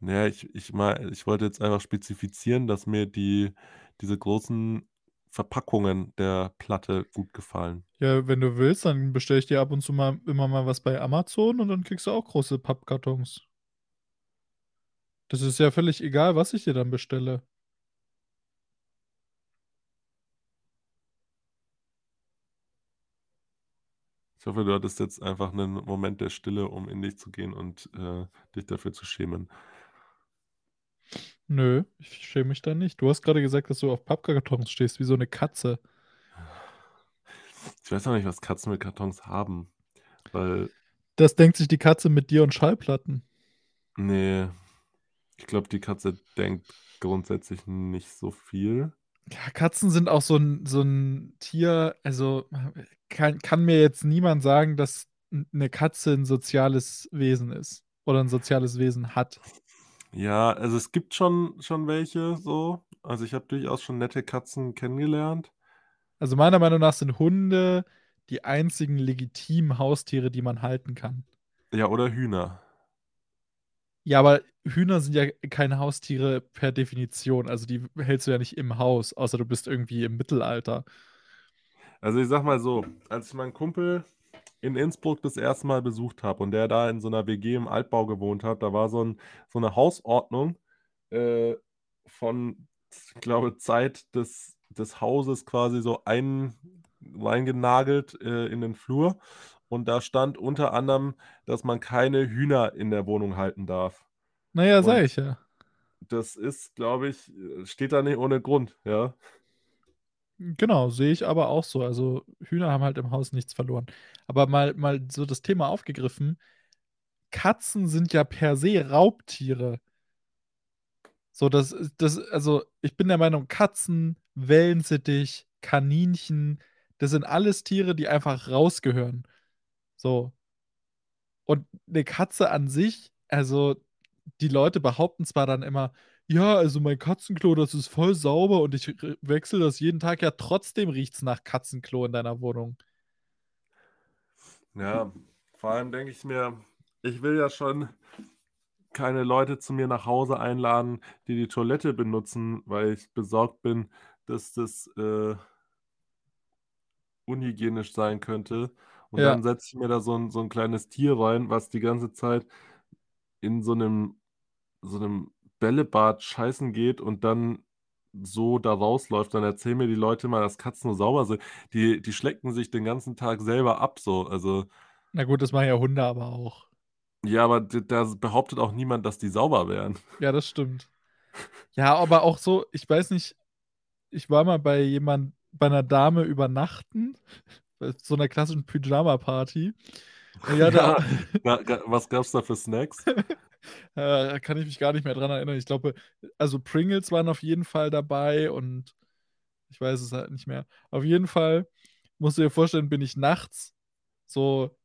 Ja, ich ich mei ich wollte jetzt einfach spezifizieren, dass mir die diese großen Verpackungen der Platte gut gefallen. Ja, wenn du willst, dann bestelle ich dir ab und zu mal immer mal was bei Amazon und dann kriegst du auch große Pappkartons. Das ist ja völlig egal, was ich dir dann bestelle. Ich hoffe, du hattest jetzt einfach 'nen Moment der Stille, um in dich zu gehen und, äh, dich dafür zu schämen. Nö, ich schäme mich da nicht. Du hast grade gesagt, dass du auf Pappkartons stehst wie so 'ne Katze. Ich weiß auch nicht, was Katzen mit Kartons haben, weil Das denkt sich die Katze mit dir und Schallplatten. Ne, ich glaube, die Katze denkt grundsätzlich nicht so viel. Ja, Katzen sind auch so 'n so 'n Tier also, kann kann mir jetzt niemand sagen, dass 'n 'ne Katze 'n soziales Wesen ist oder 'n soziales Wesen hat. Ja, also, es gibt schon schon welche so. Also, ich habe durchaus schon nette Katzen kennengelernt. Also, meiner Meinung nach sind Hunde die einzigen legitimen Haustiere, die man halten kann. Ja, oder Hühner. Ja, aber Hühner sind ja keine Haustiere per Definition. Also, die hältst du ja nicht im Haus, außer du bist irgendwie im Mittelalter. Also, ich sage mal so, als ich meinen Kumpel in Innsbruck das 1. Mal besucht habe und der da in so 'ner WG im Altbau gewohnt hat, da war so 'n so 'ne Hausordnung, äh, von, ich glaube, Zeit des des Hauses quasi so ein reingenagelt, äh, in den Flur. Und da stand unter anderem, dass man keine Hühner in der Wohnung halten darf. Na ja, Und sage ich ja. das ist, glaube ich steht da nicht ohne Grund, ja. Genau, sehe ich aber auch so. Also, Hühner haben halt im Haus nichts verloren. Aber mal mal so das Thema aufgegriffen. Katzen sind ja per se Raubtiere. So, das ist das also, ich bin der Meinung, Katzen, Wellensittich, Kaninchen, das sind alles Tiere, die einfach rausgehören. So. Und 'ne Katze an sich also, die Leute behaupten zwar dann immer: „Ja, also, mein Katzenklo, das ist voll sauber und ich wechsle das jeden Tag.“ Ja, trotzdem riecht's nach Katzenklo in deiner Wohnung. Ja, vor allem denke ich mir, ich will ja schon keine Leute zu mir nach Hause einladen, die die Toilette benutzen, weil ich besorgt bin, dass das, äh unhygienisch sein könnte. Und Ja. dann setze ich mir da so 'n so 'n kleines Tier rein, was die ganze Zeit in so 'nem so 'nem Bällebad scheißen geht und dann so da rausläuft. Dann erzählen mir die Leute immer, dass Katzen so sauber sind. Die die schlecken sich den ganzen Tag selber ab so, also Na gut, das machen ja Hunde aber auch. Ja, aber da behauptet auch niemand, dass die sauber wären. Ja, das stimmt. Ja, aber auch so ich weiß nicht, ich war mal bei jemand bei 'ner Dame übernachten, bei so 'ner klassischen Pyjamaparty. Ja, ga ga was gab's da für Snacks? Äh, kann ich mich gar nicht mehr dran erinnern. Ich glaube, also, Pringles waren auf jeden Fall dabei und ich weiß es halt nicht mehr. Auf jeden Fall musst du dir vorstellen, bin ich nachts so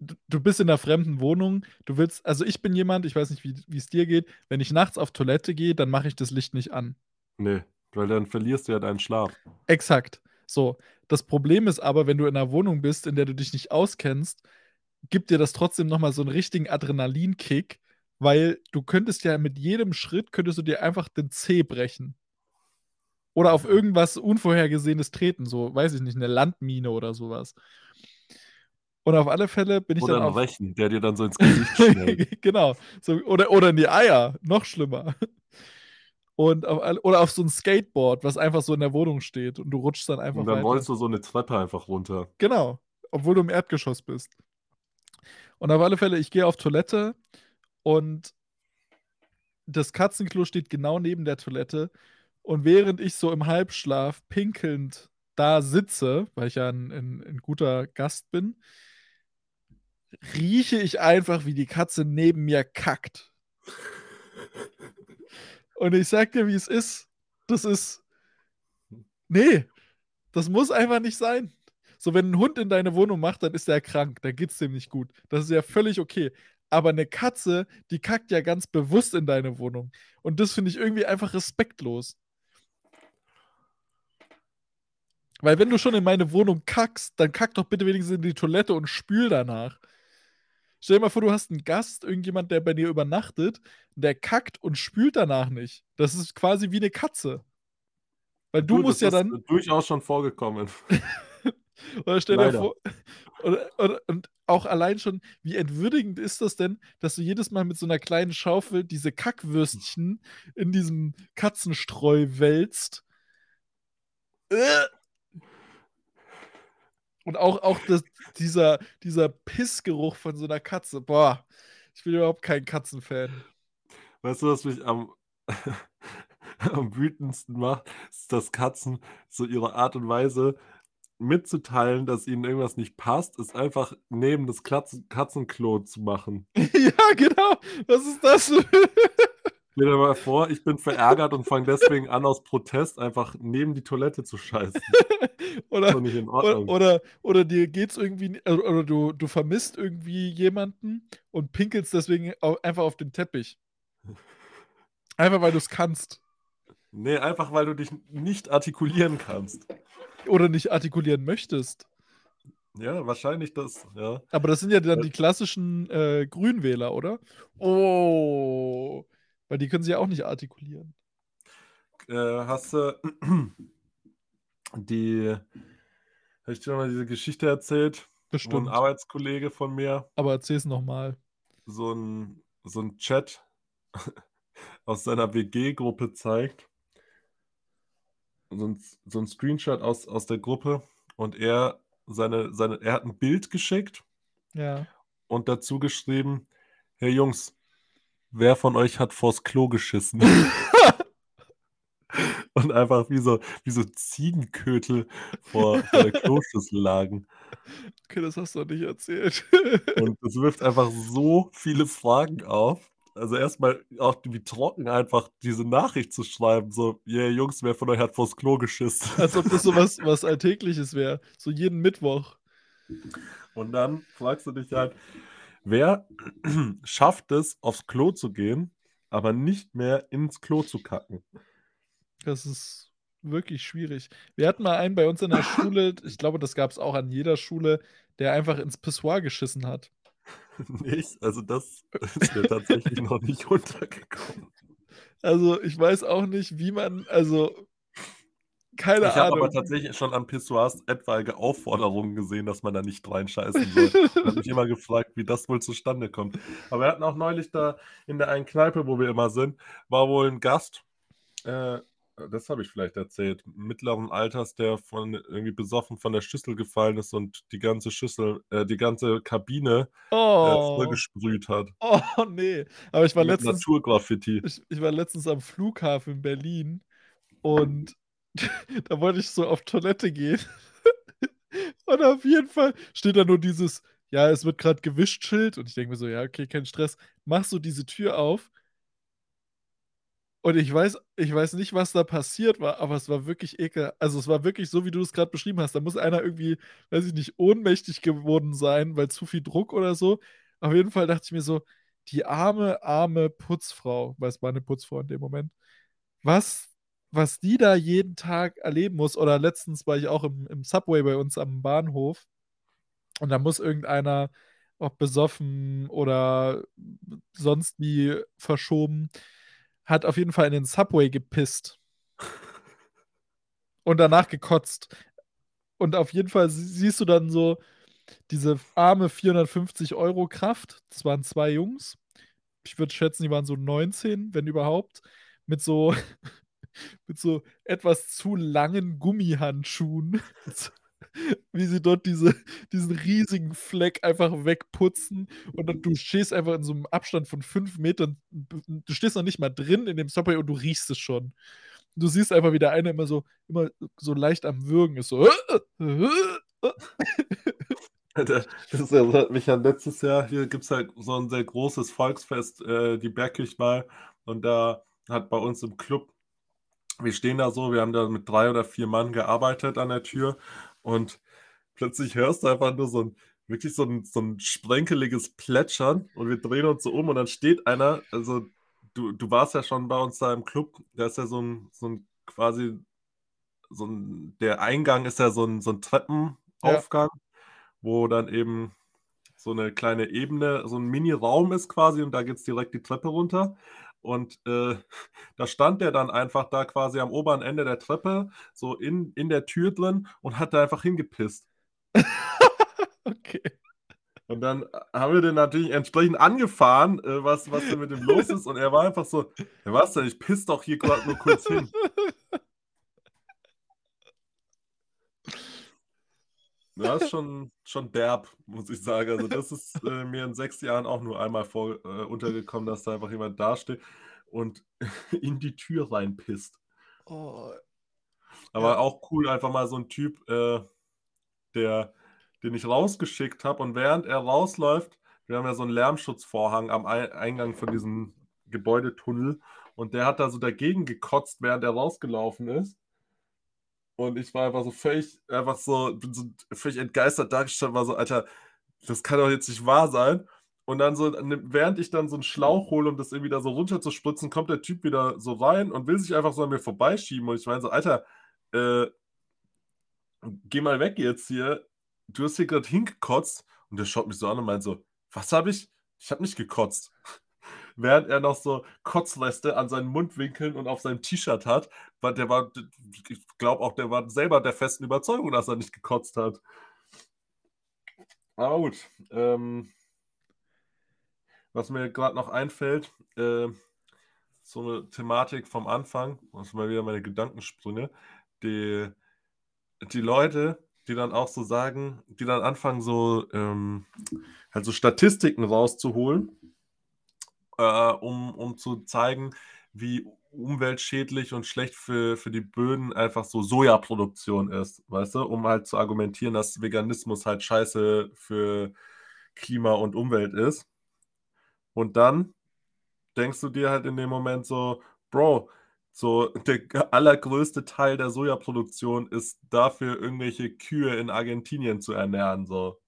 d du bist in 'ner fremden Wohnung, du willst also, ich bin jemand, ich weiß nicht, wie wie's dir geht, wenn ich nachts auf Toilette gehe, dann mache ich das Licht nicht an. Ne, weil dann verlierst du ja deinen Schlaf. Exakt. So. Das Problem ist aber, wenn du in 'ner Wohnung bist, in der du dich nicht auskennst, gibt dir das trotzdem noch mal so 'n richtigen Adrenalinkick, weil du könntest ja mit jedem Schritt könntest du dir einfach den Zeh brechen. Oder auf irgendwas Unvorhergesehenes treten, so, weiß ich nicht, 'ne Landmine oder so was. Und auf alle Fälle bin ich Oder dann 'n auf Rechen, der dir dann so ins Gesicht schnellt. Genau, so oder oder in die Eier, noch schlimmer. Und auf oder auf so 'n Skateboard, was einfach so in der Wohnung steht und du rutschst dann einfach Und dann weiter. rollst du so 'ne Treppe einfach runter. Genau, obwohl du im Erdgeschoss bist. Und auf alle Fälle, ich gehe auf Toilette und das Katzenklo steht genau neben der Toilette. Und während ich so im Halbschlaf pinkelnd da sitze, weil ich ja 'n 'n 'n guter Gast bin rieche ich einfach, wie die Katze neben mir kackt. Und ich sage dir, wie es ist, das ist ne. Das muss einfach nicht sein. So, wenn ein Hund in deine Wohnung macht, dann ist er krank, dann geht's dem nicht gut. Das ist ja völlig okay. Aber eine Katze, die kackt ja ganz bewusst in deine Wohnung. Und das finde ich irgendwie einfach respektlos. Weil wenn du schon in meine Wohnung kackst, dann kack doch bitte wenigstens in die Toilette und spül danach. Stell dir mal vor, du hast einen Gast, irgendjemand, der bei dir übernachtet, der kackt und spült danach nicht. Das ist quasi wie eine Katze. Weil du, Du, musst das ja ist dann. durchaus schon vorgekommen. Oder stell dir vor. Oder, oder, und auch allein schon, wie entwürdigend ist das denn, dass du jedes Mal mit so einer kleinen Schaufel diese Kackwürstchen in diesem Katzenstreu wälzt. Äh. Und auch, auch das, dieser, dieser Pissgeruch von so einer Katze. Boah, ich bin überhaupt kein Katzenfan. Weißt du, was mich am, am wütendsten macht? Ist, dass Katzen so ihre Art und Weise mitzuteilen, dass ihnen irgendwas nicht passt, ist einfach neben das Katzen Katzenklo zu machen. ja, genau. Was ist das? Stell dir mal vor, ich bin verärgert und fange deswegen an, aus Protest einfach neben die Toilette zu scheißen. Oder, oder, oder, oder dir geht's irgendwie, ni- oder, du, du vermisst irgendwie jemanden und pinkelst deswegen einfach auf den Teppich. Einfach weil du es kannst. Nee, einfach weil du dich nicht artikulieren kannst. Oder nicht artikulieren möchtest. Ja, wahrscheinlich das, ja. Aber das sind ja dann die klassischen äh, Grünwähler, oder? Oh. Weil die können sie ja auch nicht artikulieren. Äh, hast du die, habe ich dir mal diese Geschichte erzählt, wo ein Bestimmt. Arbeitskollege von mir Aber erzähl's nochmal. so ein, so ein Chat aus seiner WG-Gruppe zeigt. So ein, so ein Screenshot aus, aus der Gruppe und er seine, seine, er hat ein Bild geschickt Ja. und dazu geschrieben, hey Jungs, wer von euch hat vors Klo geschissen? und einfach wie so, wie so Ziegenkötel vor, vor der Kloschüssel lagen. Okay, das hast du noch nicht erzählt. Und das wirft einfach so viele Fragen auf. Also erstmal auch wie trocken einfach diese Nachricht zu schreiben, so, yeah, Jungs, wer von euch hat vors Klo geschissen? Als ob das so was, was Alltägliches wäre. So jeden Mittwoch. Und dann fragst du dich halt, wer schafft es, aufs Klo zu gehen, aber nicht mehr ins Klo zu kacken? Das ist wirklich schwierig. Wir hatten mal einen bei uns in der Schule, ich glaube, das gab es auch an jeder Schule, der einfach ins Pissoir geschissen hat. Nicht? Also das ist mir tatsächlich noch nicht untergekommen. Also ich weiß auch nicht, wie man, also keine Ich habe Ahnung. aber tatsächlich schon an Pissoirs etwaige Aufforderungen gesehen, dass man da nicht reinscheißen soll. Ich habe mich immer gefragt, wie das wohl zustande kommt. Aber wir hatten auch neulich da in der einen Kneipe, wo wir immer sind, war wohl ein Gast, äh, das habe ich vielleicht erzählt, mittleren Alters, der von irgendwie besoffen von der Schüssel gefallen ist und die ganze Schüssel, äh, die ganze Kabine äh, oh, vollgesprüht hat. oh nee. Aber ich war Mit letztens, Naturgraffiti. ich, ich war letztens am Flughafen in Berlin und da wollte ich so auf Toilette gehen. Und auf jeden Fall steht da nur dieses, ja, es wird gerade gewischt Schild. Und ich denke mir so, ja, okay, kein Stress. Mach so diese Tür auf. Und ich weiß, ich weiß nicht, was da passiert war, aber es war wirklich ekel. Also es war wirklich so, wie du es gerade beschrieben hast. Da muss einer irgendwie, weiß ich nicht, ohnmächtig geworden sein, weil zu viel Druck oder so. Auf jeden Fall dachte ich mir so, die arme, arme Putzfrau, weil es war eine Putzfrau in dem Moment, was, was die da jeden Tag erleben muss. Oder letztens war ich auch im, im Subway bei uns am Bahnhof und da muss irgendeiner, ob besoffen oder sonst wie verschoben, hat auf jeden Fall in den Subway gepisst. Und danach gekotzt. Und auf jeden Fall sie- siehst du dann so diese arme 450 Euro Kraft. Das waren zwei Jungs. Ich würde schätzen, die waren so 19, wenn überhaupt. Mit so, mit so etwas zu langen Gummihandschuhen. Wie sie dort diese, diesen riesigen Fleck einfach wegputzen. Und dann, du stehst einfach in so einem Abstand von fünf Metern. Du stehst noch nicht mal drin in dem Subway und du riechst es schon. Du siehst einfach, wie der eine immer so, immer so leicht am Würgen ist. So. Das hat mich ja letztes Jahr, hier gibt es halt so ein sehr großes Volksfest, äh, die Bergkirchwahl. Und da hat bei uns im Club wir stehen da so, wir haben da mit drei oder vier Mann gearbeitet an der Tür und plötzlich hörst du einfach nur so ein, wirklich so ein, so ein sprenkeliges Plätschern und wir drehen uns so um und dann steht einer, also du, du warst ja schon bei uns da im Club, da ist ja so ein, so ein quasi, so ein, der Eingang ist ja so ein, so ein Treppenaufgang, ja. wo dann eben so eine kleine Ebene, so ein Mini-Raum ist quasi und da geht es direkt die Treppe runter. Und äh, da stand der dann einfach da quasi am oberen Ende der Treppe, so in, in der Tür drin und hat da einfach hingepisst. okay. Und dann haben wir den natürlich entsprechend angefahren, äh, was, was denn mit dem los ist. Und er war einfach so, ja, was denn, ich piss doch hier gerade nur kurz hin. Ja, ist schon, schon derb, muss ich sagen. Also, das ist äh, mir in sechs Jahren auch nur einmal vor, äh, untergekommen, dass da einfach jemand dasteht und in die Tür reinpisst. Oh. Aber ja. auch cool, einfach mal so ein Typ, äh, der, den ich rausgeschickt habe und während er rausläuft, wir haben ja so einen Lärmschutzvorhang am Eingang von diesem Gebäudetunnel und der hat da so dagegen gekotzt, während er rausgelaufen ist. Und ich war einfach so völlig, einfach so, bin so völlig entgeistert dargestellt, war so, Alter, das kann doch jetzt nicht wahr sein. Und dann so, während ich dann so einen Schlauch hole, um das irgendwie da so runter zu spritzen, kommt der Typ wieder so rein und will sich einfach so an mir vorbeischieben. Und ich meine so, Alter, äh, geh mal weg jetzt hier. Du hast hier gerade hingekotzt. Und der schaut mich so an und meint so, was habe ich? Ich habe nicht gekotzt während er noch so Kotzreste an seinen Mundwinkeln und auf seinem T-Shirt hat. Weil der war, ich glaube auch, der war selber der festen Überzeugung, dass er nicht gekotzt hat. Aber gut. Ähm, was mir gerade noch einfällt, äh, so eine Thematik vom Anfang, das sind mal wieder meine Gedankensprünge, die, die Leute, die dann auch so sagen, die dann anfangen, so ähm, halt so Statistiken rauszuholen äh, um, um zu zeigen, wie umweltschädlich und schlecht für, für die Böden einfach so Sojaproduktion ist, weißt du, um halt zu argumentieren, dass Veganismus halt scheiße für Klima und Umwelt ist. Und dann denkst du dir halt in dem Moment so, Bro, so der allergrößte Teil der Sojaproduktion ist dafür, irgendwelche Kühe in Argentinien zu ernähren, so.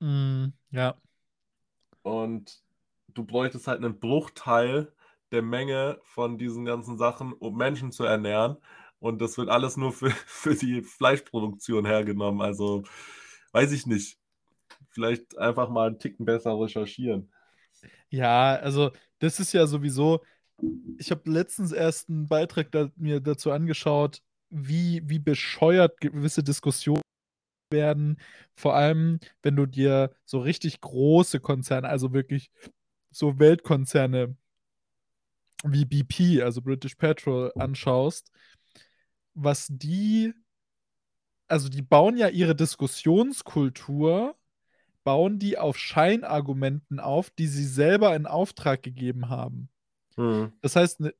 Mm, ja. Und du bräuchtest halt einen Bruchteil der Menge von diesen ganzen Sachen, um Menschen zu ernähren. Und das wird alles nur für, für die Fleischproduktion hergenommen. Also weiß ich nicht. Vielleicht einfach mal einen Ticken besser recherchieren. Ja, also das ist ja sowieso. Ich habe letztens erst einen Beitrag da, mir dazu angeschaut, wie, wie bescheuert gewisse Diskussionen werden. Vor allem, wenn du dir so richtig große Konzerne, also wirklich so Weltkonzerne wie BP, also British Petrol, anschaust, was die, also die bauen ja ihre Diskussionskultur, bauen die auf Scheinargumenten auf, die sie selber in Auftrag gegeben haben. Mhm. Das heißt, ne,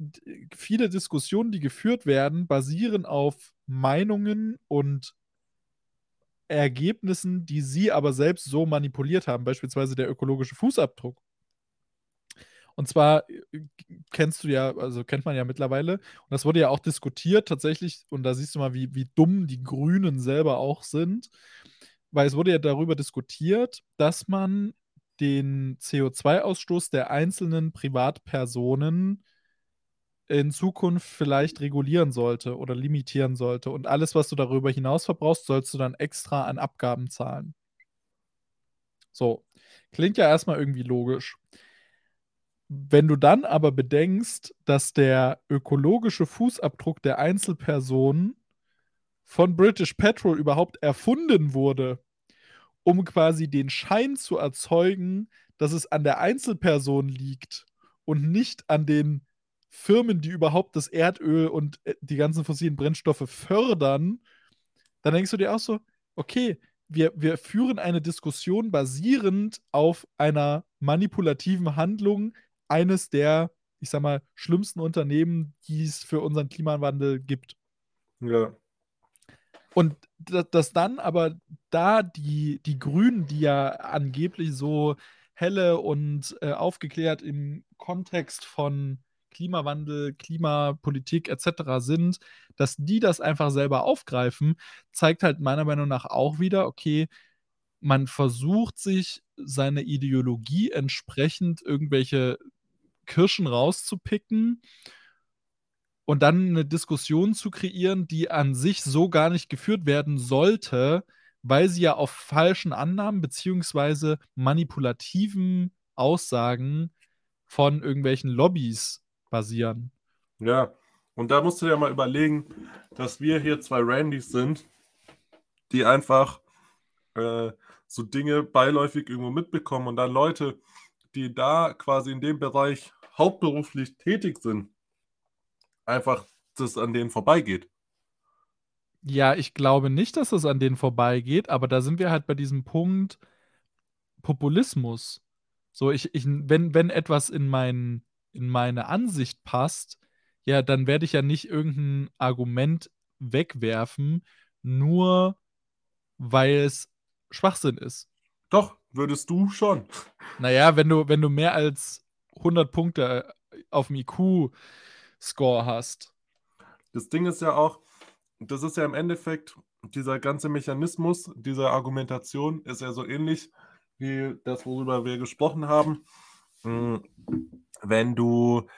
viele Diskussionen, die geführt werden, basieren auf Meinungen und Ergebnissen, die sie aber selbst so manipuliert haben, beispielsweise der ökologische Fußabdruck. Und zwar äh, kennst du ja, also kennt man ja mittlerweile, und das wurde ja auch diskutiert tatsächlich, und da siehst du mal, wie, wie dumm die Grünen selber auch sind, weil es wurde ja darüber diskutiert, dass man den CO2-Ausstoß der einzelnen Privatpersonen in Zukunft vielleicht regulieren sollte oder limitieren sollte. Und alles, was du darüber hinaus verbrauchst, sollst du dann extra an Abgaben zahlen. So, klingt ja erstmal irgendwie logisch. Wenn du dann aber bedenkst, dass der ökologische Fußabdruck der Einzelpersonen von British Petrol überhaupt erfunden wurde, um quasi den Schein zu erzeugen, dass es an der Einzelperson liegt und nicht an den Firmen, die überhaupt das Erdöl und äh, die ganzen fossilen Brennstoffe fördern, dann denkst du dir auch so, okay, wir, wir führen eine Diskussion basierend auf einer manipulativen Handlung, eines der, ich sag mal, schlimmsten Unternehmen, die es für unseren Klimawandel gibt. Ja. Und dass dann aber da die, die Grünen, die ja angeblich so helle und äh, aufgeklärt im Kontext von Klimawandel, Klimapolitik etc. sind, dass die das einfach selber aufgreifen, zeigt halt meiner Meinung nach auch wieder, okay, man versucht sich seine Ideologie entsprechend irgendwelche Kirschen rauszupicken und dann eine Diskussion zu kreieren, die an sich so gar nicht geführt werden sollte, weil sie ja auf falschen Annahmen beziehungsweise manipulativen Aussagen von irgendwelchen Lobbys basieren. Ja, und da musst du dir mal überlegen, dass wir hier zwei Randys sind, die einfach äh, so Dinge beiläufig irgendwo mitbekommen und dann Leute, die da quasi in dem Bereich hauptberuflich tätig sind, einfach das an denen vorbeigeht. Ja, ich glaube nicht, dass es an denen vorbeigeht, aber da sind wir halt bei diesem Punkt Populismus. So, ich, ich, wenn, wenn etwas in, mein, in meine Ansicht passt, ja, dann werde ich ja nicht irgendein Argument wegwerfen, nur weil es Schwachsinn ist. Doch, würdest du schon. Naja, wenn du, wenn du mehr als 100 Punkte auf dem IQ-Score hast. Das Ding ist ja auch, das ist ja im Endeffekt, dieser ganze Mechanismus dieser Argumentation ist ja so ähnlich wie das, worüber wir gesprochen haben. Hm, wenn du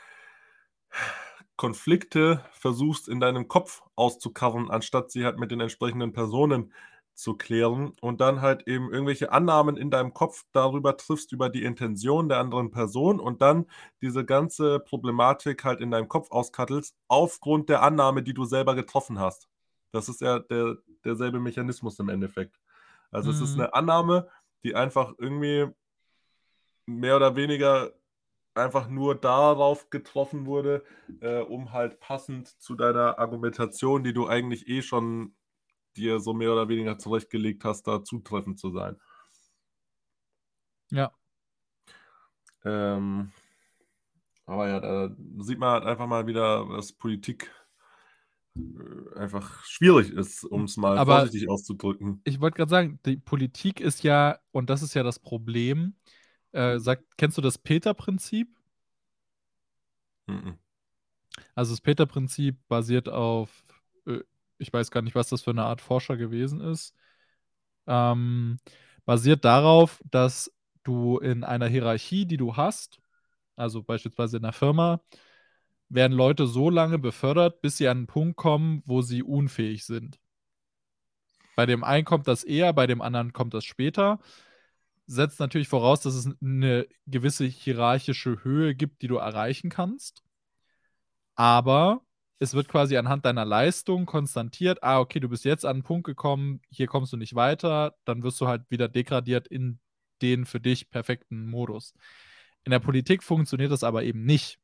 Konflikte versuchst in deinem Kopf auszucovern, anstatt sie halt mit den entsprechenden Personen zu klären und dann halt eben irgendwelche Annahmen in deinem Kopf darüber triffst, über die Intention der anderen Person und dann diese ganze Problematik halt in deinem Kopf auskattelst, aufgrund der Annahme, die du selber getroffen hast. Das ist ja der, derselbe Mechanismus im Endeffekt. Also mhm. es ist mhm. eine Annahme, die einfach irgendwie mehr oder weniger einfach nur darauf getroffen wurde, äh, um halt passend zu deiner Argumentation, die du eigentlich eh schon dir so mehr oder weniger zurechtgelegt hast, da zutreffend zu sein. Ja. Ähm, aber ja, da sieht man halt einfach mal wieder, dass Politik äh, einfach schwierig ist, um es mal Aber vorsichtig auszudrücken. Ich wollte gerade sagen, die Politik ist ja, und das ist ja das Problem, äh, sagt, kennst du das Peter-Prinzip? Mhm. Also das Peter-Prinzip basiert auf, äh, ich weiß gar nicht, was das für eine Art Forscher gewesen ist, ähm, basiert darauf, dass du in einer Hierarchie, die du hast, also beispielsweise in einer Firma, werden Leute so lange befördert, bis sie an einen Punkt kommen, wo sie unfähig sind. Bei dem einen kommt das eher, bei dem anderen kommt das später. Setzt natürlich voraus, dass es eine gewisse hierarchische Höhe gibt, die du erreichen kannst. Aber es wird quasi anhand deiner Leistung konstatiert, ah, okay, du bist jetzt an einen Punkt gekommen, hier kommst du nicht weiter, dann wirst du halt wieder degradiert in den für dich perfekten Modus. In der Politik funktioniert das aber eben nicht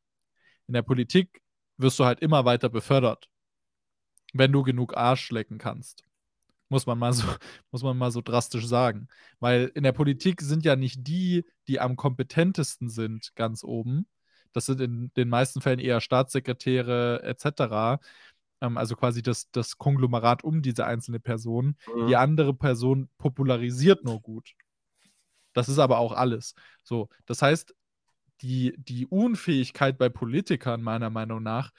in der Politik wirst du halt immer weiter befördert, wenn du genug Arsch lecken kannst. Muss man mal so, muss man mal so drastisch sagen. Weil in der Politik sind ja nicht die, die am kompetentesten sind, ganz oben. Das sind in den meisten Fällen eher Staatssekretäre etc. Ähm, also quasi das, das Konglomerat um diese einzelne Person. Mhm. Die andere Person popularisiert nur gut. Das ist aber auch alles. So, das heißt, die, die Unfähigkeit bei Politikern, meiner Meinung nach,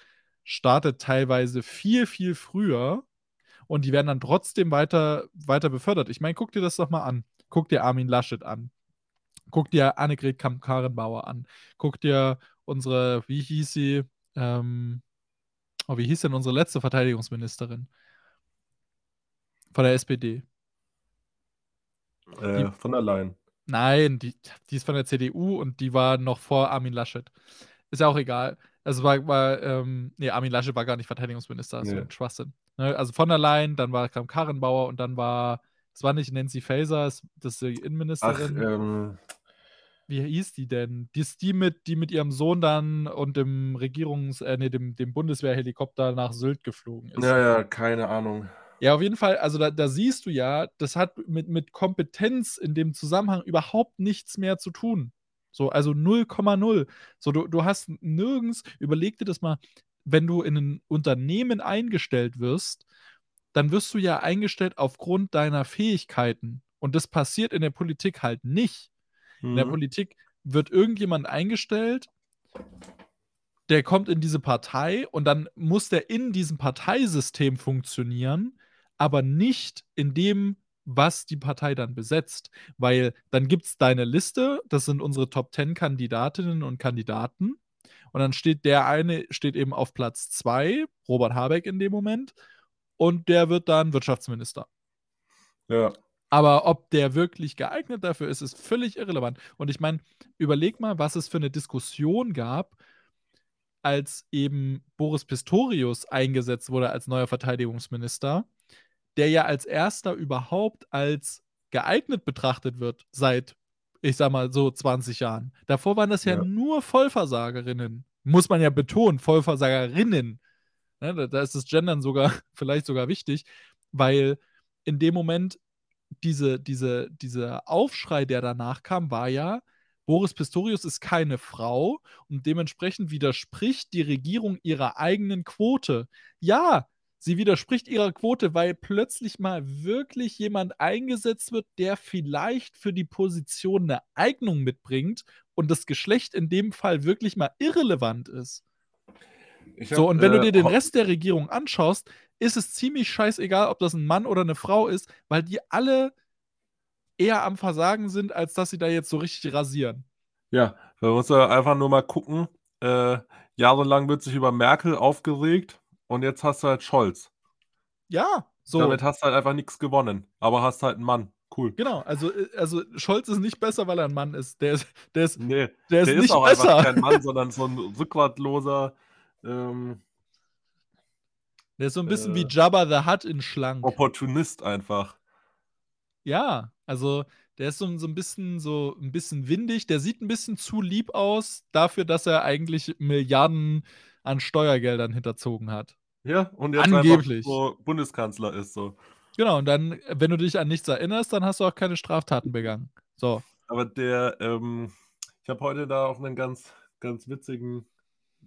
startet teilweise viel, viel früher und die werden dann trotzdem weiter, weiter befördert. Ich meine, guck dir das doch mal an. Guck dir Armin Laschet an. Guck dir Annegret Kamp-Karrenbauer an. Guck dir unsere, wie hieß sie, ähm, oh, wie hieß denn unsere letzte Verteidigungsministerin? Von der SPD. Äh, die, von der Leyen. Nein, die, die ist von der CDU und die war noch vor Armin Laschet. Ist ja auch egal. Also war, war ähm, nee, Armin Laschet war gar nicht Verteidigungsminister, das nee. ein Schwachsinn. Ne? Also von der Leyen, dann war, kam Karrenbauer und dann war, es war nicht Nancy Faeser, das ist die Innenministerin. Ach, ähm, wie hieß die denn? Die ist die mit, die mit ihrem Sohn dann und dem Regierungs-, äh, nee, dem, dem Bundeswehrhelikopter nach Sylt geflogen ist. Ja, ja, keine Ahnung. Ja, auf jeden Fall, also da, da siehst du ja, das hat mit, mit Kompetenz in dem Zusammenhang überhaupt nichts mehr zu tun. So, also 0,0. So, du, du hast nirgends, überleg dir das mal, wenn du in ein Unternehmen eingestellt wirst, dann wirst du ja eingestellt aufgrund deiner Fähigkeiten. Und das passiert in der Politik halt nicht. Mhm. In der mhm. Politik wird irgendjemand eingestellt, der kommt in diese Partei und dann muss der in diesem Parteisystem funktionieren, aber nicht in dem, was die Partei dann besetzt. Weil dann gibt es deine Liste, das sind unsere Top 10 Kandidatinnen und Kandidaten. Und dann steht der eine, steht eben auf Platz 2, Robert Habeck in dem Moment, und der wird dann Wirtschaftsminister. Ja. Aber ob der wirklich geeignet dafür ist, ist völlig irrelevant. Und ich meine, überleg mal, was es für eine Diskussion gab, als eben Boris Pistorius eingesetzt wurde als neuer Verteidigungsminister, der ja als erster überhaupt als geeignet betrachtet wird seit, ich sag mal, so 20 Jahren. Davor waren das ja, ja nur Vollversagerinnen. Muss man ja betonen, Vollversagerinnen. Ne, da, da ist das Gendern sogar, vielleicht sogar wichtig, weil in dem Moment diese, diese, dieser Aufschrei, der danach kam, war ja, Boris Pistorius ist keine Frau und dementsprechend widerspricht die Regierung ihrer eigenen Quote. Ja, sie widerspricht ihrer Quote, weil plötzlich mal wirklich jemand eingesetzt wird, der vielleicht für die Position eine Eignung mitbringt und das Geschlecht in dem Fall wirklich mal irrelevant ist. Hab, so, und wenn äh, du dir den Rest der Regierung anschaust, ist es ziemlich scheißegal, ob das ein Mann oder eine Frau ist, weil die alle eher am Versagen sind, als dass sie da jetzt so richtig rasieren. Ja, man muss ja einfach nur mal gucken. Äh, jahrelang wird sich über Merkel aufgeregt und jetzt hast du halt Scholz. Ja, so. Damit hast du halt einfach nichts gewonnen, aber hast halt einen Mann. Cool. Genau, also, äh, also Scholz ist nicht besser, weil er ein Mann ist. Der ist, der ist, nee, der ist, der ist nicht auch besser. einfach kein Mann, sondern so ein rückwartloser. Ähm, der ist so ein bisschen äh, wie Jabba the Hutt in Schlank. Opportunist einfach. Ja, also der ist so, so ein bisschen so ein bisschen windig. Der sieht ein bisschen zu lieb aus dafür, dass er eigentlich Milliarden an Steuergeldern hinterzogen hat. Ja, und jetzt Angeblich. so Bundeskanzler ist so. Genau, und dann, wenn du dich an nichts erinnerst, dann hast du auch keine Straftaten begangen. So. Aber der, ähm, ich habe heute da auch einen ganz, ganz witzigen,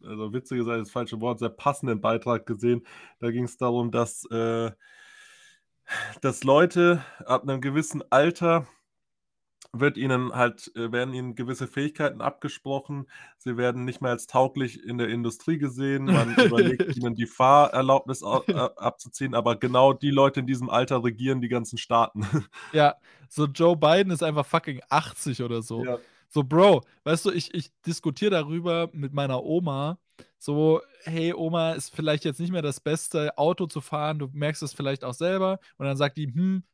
also witzige sei das falsche Wort, sehr passenden Beitrag gesehen. Da ging es darum, dass äh, dass Leute ab einem gewissen Alter wird ihnen halt, äh, werden ihnen gewisse Fähigkeiten abgesprochen. Sie werden nicht mehr als tauglich in der Industrie gesehen. Man überlegt ihnen die Fahrerlaubnis äh, abzuziehen, aber genau die Leute in diesem Alter regieren die ganzen Staaten. Ja, so Joe Biden ist einfach fucking 80 oder so. Ja. So, Bro, weißt du, ich, ich diskutiere darüber mit meiner Oma. So, hey, Oma, ist vielleicht jetzt nicht mehr das beste Auto zu fahren, du merkst es vielleicht auch selber. Und dann sagt die, hm,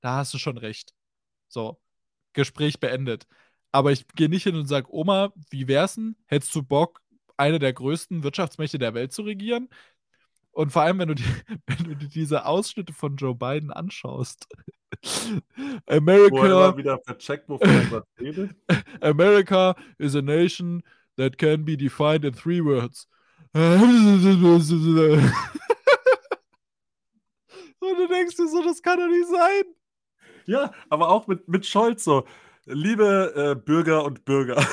da hast du schon recht. So, Gespräch beendet. Aber ich gehe nicht hin und sage, Oma, wie wär's denn? Hättest du Bock, eine der größten Wirtschaftsmächte der Welt zu regieren? Und vor allem, wenn du, die, wenn du dir diese Ausschnitte von Joe Biden anschaust. America. vercheckt, er. America is a nation that can be defined in three words. Und du denkst dir so, das kann doch nicht sein. Ja, aber auch mit, mit Scholz so. Liebe äh, Bürger und Bürger.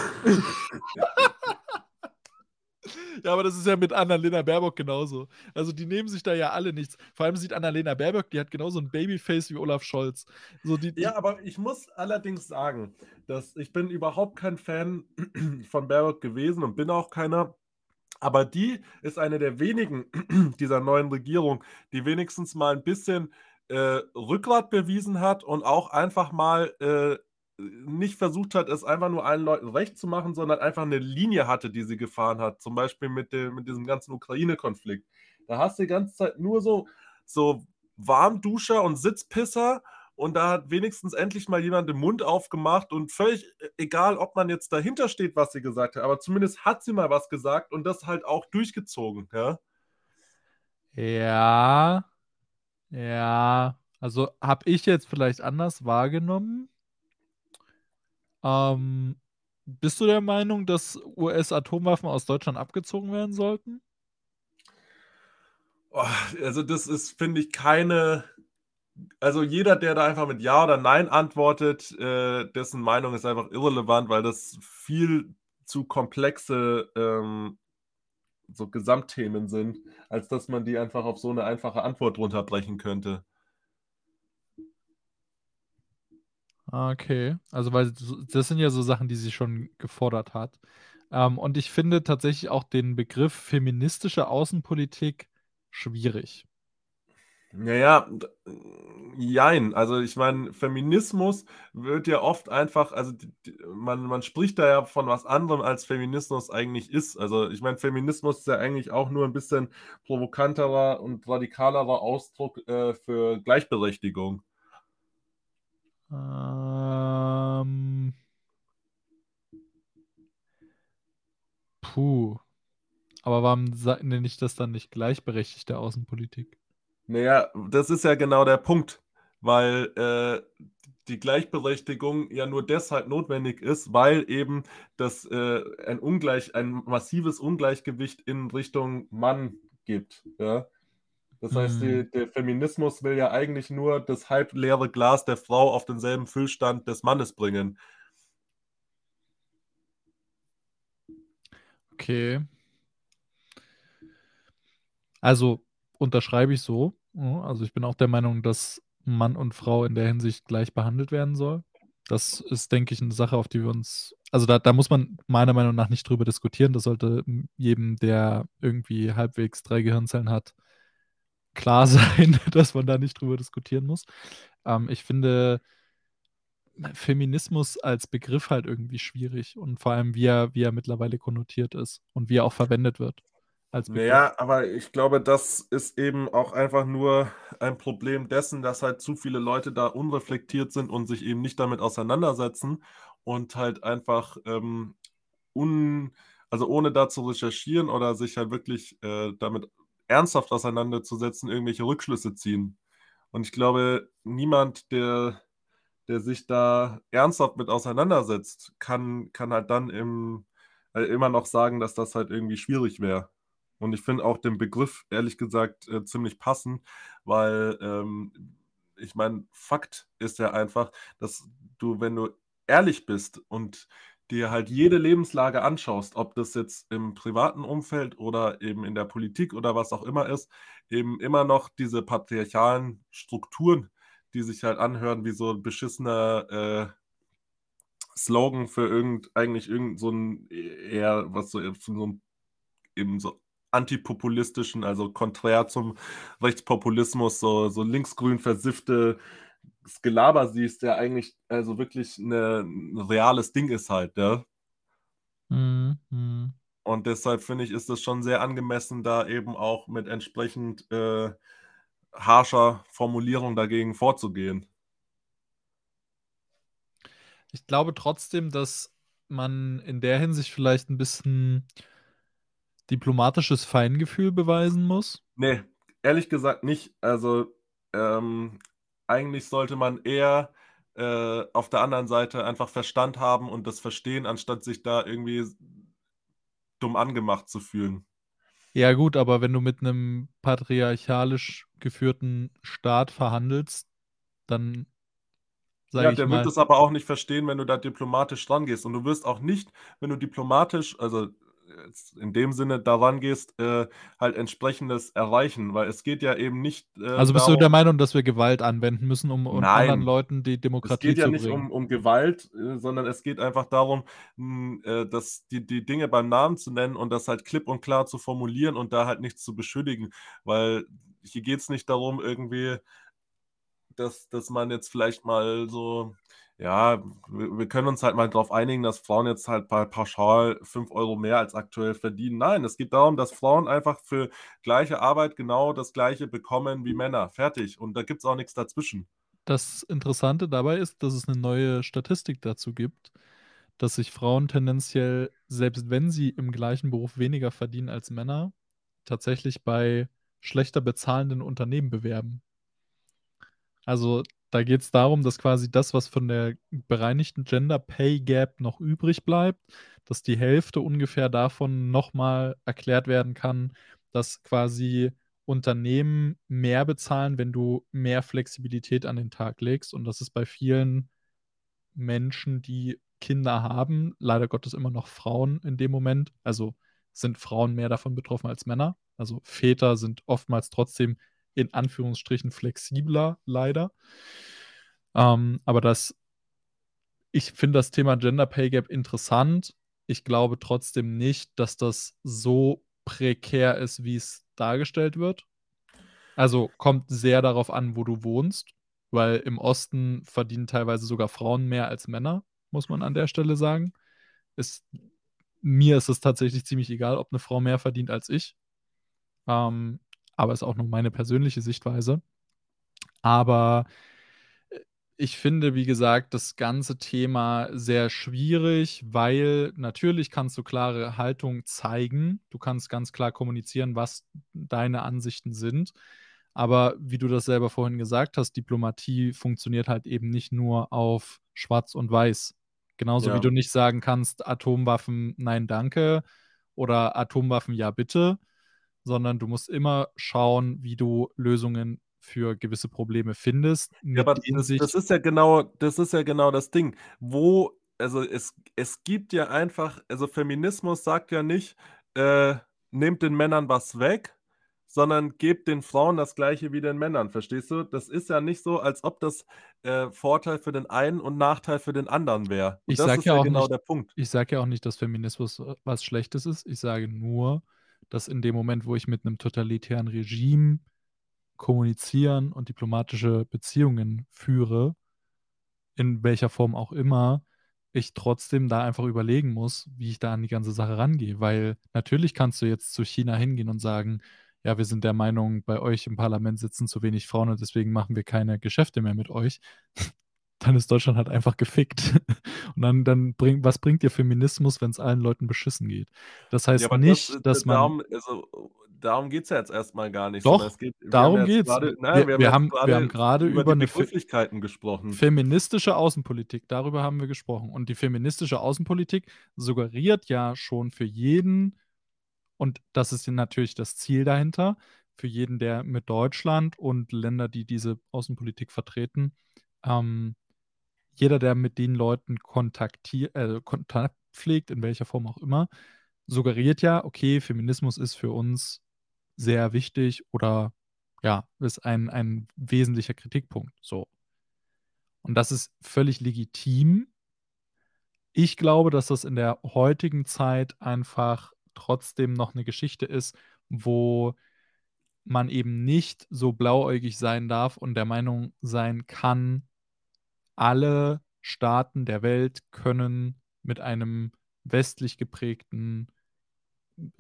Ja, aber das ist ja mit Annalena Baerbock genauso. Also die nehmen sich da ja alle nichts. Vor allem sieht Annalena Baerbock, die hat genauso ein Babyface wie Olaf Scholz. So die, die ja, aber ich muss allerdings sagen, dass ich bin überhaupt kein Fan von Baerbock gewesen und bin auch keiner. Aber die ist eine der wenigen dieser neuen Regierung, die wenigstens mal ein bisschen äh, Rückgrat bewiesen hat und auch einfach mal äh, nicht versucht hat, es einfach nur allen Leuten recht zu machen, sondern einfach eine Linie hatte, die sie gefahren hat. Zum Beispiel mit, dem, mit diesem ganzen Ukraine-Konflikt. Da hast du die ganze Zeit nur so, so Warmduscher und Sitzpisser und da hat wenigstens endlich mal jemand den Mund aufgemacht und völlig e, egal, ob man jetzt dahinter steht, was sie gesagt hat, aber zumindest hat sie mal was gesagt und das halt auch durchgezogen, ja. Ja, ja, also habe ich jetzt vielleicht anders wahrgenommen. Ähm, bist du der Meinung, dass US-Atomwaffen aus Deutschland abgezogen werden sollten? Oh, also das ist, finde ich, keine. Also jeder, der da einfach mit Ja oder Nein antwortet, äh, dessen Meinung ist einfach irrelevant, weil das viel zu komplexe ähm, so Gesamtthemen sind, als dass man die einfach auf so eine einfache Antwort runterbrechen könnte. Ah, okay. Also, weil das sind ja so Sachen, die sie schon gefordert hat. Ähm, und ich finde tatsächlich auch den Begriff feministische Außenpolitik schwierig. Naja, jein. Also ich meine, Feminismus wird ja oft einfach, also man, man spricht da ja von was anderem, als Feminismus eigentlich ist. Also ich meine, Feminismus ist ja eigentlich auch nur ein bisschen provokanterer und radikalerer Ausdruck äh, für Gleichberechtigung. Ähm. Puh. Aber warum nenne ich das dann nicht gleichberechtigte Außenpolitik? Naja, das ist ja genau der Punkt, weil äh, die Gleichberechtigung ja nur deshalb notwendig ist, weil eben das äh, ein Ungleich, ein massives Ungleichgewicht in Richtung Mann gibt. Ja? Das heißt, die, Hm. der Feminismus will ja eigentlich nur das halbleere Glas der Frau auf denselben Füllstand des Mannes bringen. Okay. Also unterschreibe ich so. Also ich bin auch der Meinung, dass Mann und Frau in der Hinsicht gleich behandelt werden soll. Das ist, denke ich, eine Sache, auf die wir uns. Also da, da muss man meiner Meinung nach nicht drüber diskutieren. Das sollte jedem, der irgendwie halbwegs drei Gehirnzellen hat, klar sein, dass man da nicht drüber diskutieren muss. Ähm, ich finde Feminismus als Begriff halt irgendwie schwierig und vor allem, wie er, wie er mittlerweile konnotiert ist und wie er auch verwendet wird als. Naja, aber ich glaube, das ist eben auch einfach nur ein Problem dessen, dass halt zu viele Leute da unreflektiert sind und sich eben nicht damit auseinandersetzen und halt einfach ähm, un, also ohne da zu recherchieren oder sich halt wirklich äh, damit ernsthaft auseinanderzusetzen, irgendwelche Rückschlüsse ziehen. Und ich glaube, niemand, der, der sich da ernsthaft mit auseinandersetzt, kann, kann halt dann im, äh, immer noch sagen, dass das halt irgendwie schwierig wäre. Und ich finde auch den Begriff, ehrlich gesagt, äh, ziemlich passend, weil ähm, ich meine, Fakt ist ja einfach, dass du, wenn du ehrlich bist und dir halt jede Lebenslage anschaust, ob das jetzt im privaten Umfeld oder eben in der Politik oder was auch immer ist, eben immer noch diese patriarchalen Strukturen, die sich halt anhören wie so ein beschissener äh, Slogan für irgend, eigentlich irgend so ein eher, was so, so ein, eben so antipopulistischen, also konträr zum Rechtspopulismus, so, so linksgrün versiffte Gelaber siehst, der eigentlich also wirklich eine, ein reales Ding ist halt, ja. Mhm. Mhm. Und deshalb finde ich, ist es schon sehr angemessen, da eben auch mit entsprechend äh, harscher Formulierung dagegen vorzugehen. Ich glaube trotzdem, dass man in der Hinsicht vielleicht ein bisschen diplomatisches Feingefühl beweisen muss. Nee, ehrlich gesagt nicht. Also ähm, eigentlich sollte man eher äh, auf der anderen Seite einfach Verstand haben und das verstehen, anstatt sich da irgendwie dumm angemacht zu fühlen. Ja, gut, aber wenn du mit einem patriarchalisch geführten Staat verhandelst, dann Ja, der wird es aber auch nicht verstehen, wenn du da diplomatisch dran gehst. Und du wirst auch nicht, wenn du diplomatisch, also in dem Sinne daran gehst, äh, halt entsprechendes erreichen, weil es geht ja eben nicht äh, also bist du darum, der Meinung, dass wir Gewalt anwenden müssen, um, um Nein. anderen Leuten die Es Demokratie geht ja zu nicht bringen? um, um Gewalt, äh, sondern es geht einfach darum, mh, äh, dass die, die Dinge beim Namen zu nennen und das halt klipp und klar zu formulieren und da halt nichts zu beschuldigen. Weil hier geht es nicht darum, irgendwie, dass, dass man jetzt vielleicht mal so, ja, wir, wir können uns halt mal darauf einigen, dass Frauen jetzt halt pa- pauschal 5 Euro mehr als aktuell verdienen. Nein, es geht darum, dass Frauen einfach für gleiche Arbeit genau das gleiche bekommen wie Männer. Fertig. Und da gibt es auch nichts dazwischen. Das Interessante dabei ist, dass es eine neue Statistik dazu gibt, dass sich Frauen tendenziell, selbst wenn sie im gleichen Beruf weniger verdienen als Männer, tatsächlich bei schlechter bezahlenden Unternehmen bewerben. Also da geht es darum, dass quasi das, was von der bereinigten Gender Pay Gap noch übrig bleibt, dass die Hälfte ungefähr davon nochmal erklärt werden kann, dass quasi Unternehmen mehr bezahlen, wenn du mehr Flexibilität an den Tag legst. Und das ist bei vielen Menschen, die Kinder haben, leider Gottes immer noch Frauen in dem Moment. Also sind Frauen mehr davon betroffen als Männer. Also Väter sind oftmals trotzdem in Anführungsstrichen flexibler, leider. Ähm, aber das, ich finde das Thema Gender Pay Gap interessant, ich glaube trotzdem nicht, dass das so prekär ist, wie es dargestellt wird. Also, kommt sehr darauf an, wo du wohnst, weil im Osten verdienen teilweise sogar Frauen mehr als Männer, muss man an der Stelle sagen. Ist mir ist es tatsächlich ziemlich egal, ob 'ne Frau mehr verdient als ich. Ähm, aber ist auch nur meine persönliche Sichtweise. Aber, äh, ich finde, wie gesagt, das ganze Thema sehr schwierig, weil natürlich kannst du klare Haltung zeigen. Du kannst ganz klar kommunizieren, was deine Ansichten sind. Aber wie du das selber vorhin gesagt hast, Diplomatie funktioniert halt eben nicht nur auf schwarz und weiß. Genauso wie Ja. du nicht sagen kannst: „Atomwaffen, nein, danke“ oder „Atomwaffen, ja, bitte“, sondern du musst immer schauen, wie du Lösungen für gewisse Probleme findest, Ja, aber das das ist ja genau das ist ja genau das Ding. Wo also, es es gibt ja einfach also, Feminismus sagt ja nicht, äh: „Nehmt den Männern was weg“, sondern gebt den Frauen das Gleiche wie den Männern, verstehst du? Das ist ja nicht so, als ob das, äh, Vorteil für den einen und Nachteil für den anderen wäre. Ich sage ist ja ja auch genau nicht der Punkt. ich sage ja auch nicht, dass Feminismus, äh, was Schlechtes ist. Ich sage nur, dass in dem Moment, wo ich mit 'nem totalitären Regime kommunizieren und diplomatische Beziehungen führe in welcher Form auch immer, ich trotzdem da einfach überlegen muss, wie ich da an die ganze Sache rangehe. Weil natürlich kannst du jetzt zu China hingehen und sagen: „Ja, wir sind der Meinung, bei euch im Parlament sitzen zu wenig Frauen und deswegen machen wir keine Geschäfte mehr mit euch.“ Dann ist Deutschland halt einfach gefickt. Und dann dann bringt was bringt dir Feminismus, wenn's allen Leuten beschissen geht? Das Ja, heißt das nicht, äh, d dass man darum also, darum geht's ja jetzt erst mal gar nicht, Doch, es geht darum ja grade nein, Wir wir haben wir jetzt haben wir haben grade grade über über 'ne Begrifflichkeiten gesprochen. feministische Außenpolitik, darüber haben wir gesprochen. Und die feministische Außenpolitik suggeriert ja schon für jeden und das ist ja natürlich das Ziel dahinter, für jeden, der mit Deutschland und Länder, die diese Außenpolitik vertreten ähm, jeder, der mit den Leuten kontaktier äh, Kontakt pflegt, in welcher Form auch immer, suggeriert ja: „Okay, Feminismus ist für uns sehr wichtig oder, ja, ist ein ein wesentlicher Kritikpunkt“, so. Und das ist völlig legitim. Ich glaube, dass das in der heutigen Zeit einfach trotzdem noch 'ne Geschichte ist, wo man eben nicht so blauäugig sein darf und der Meinung sein kann, alle Staaten der Welt können mit einem westlich geprägten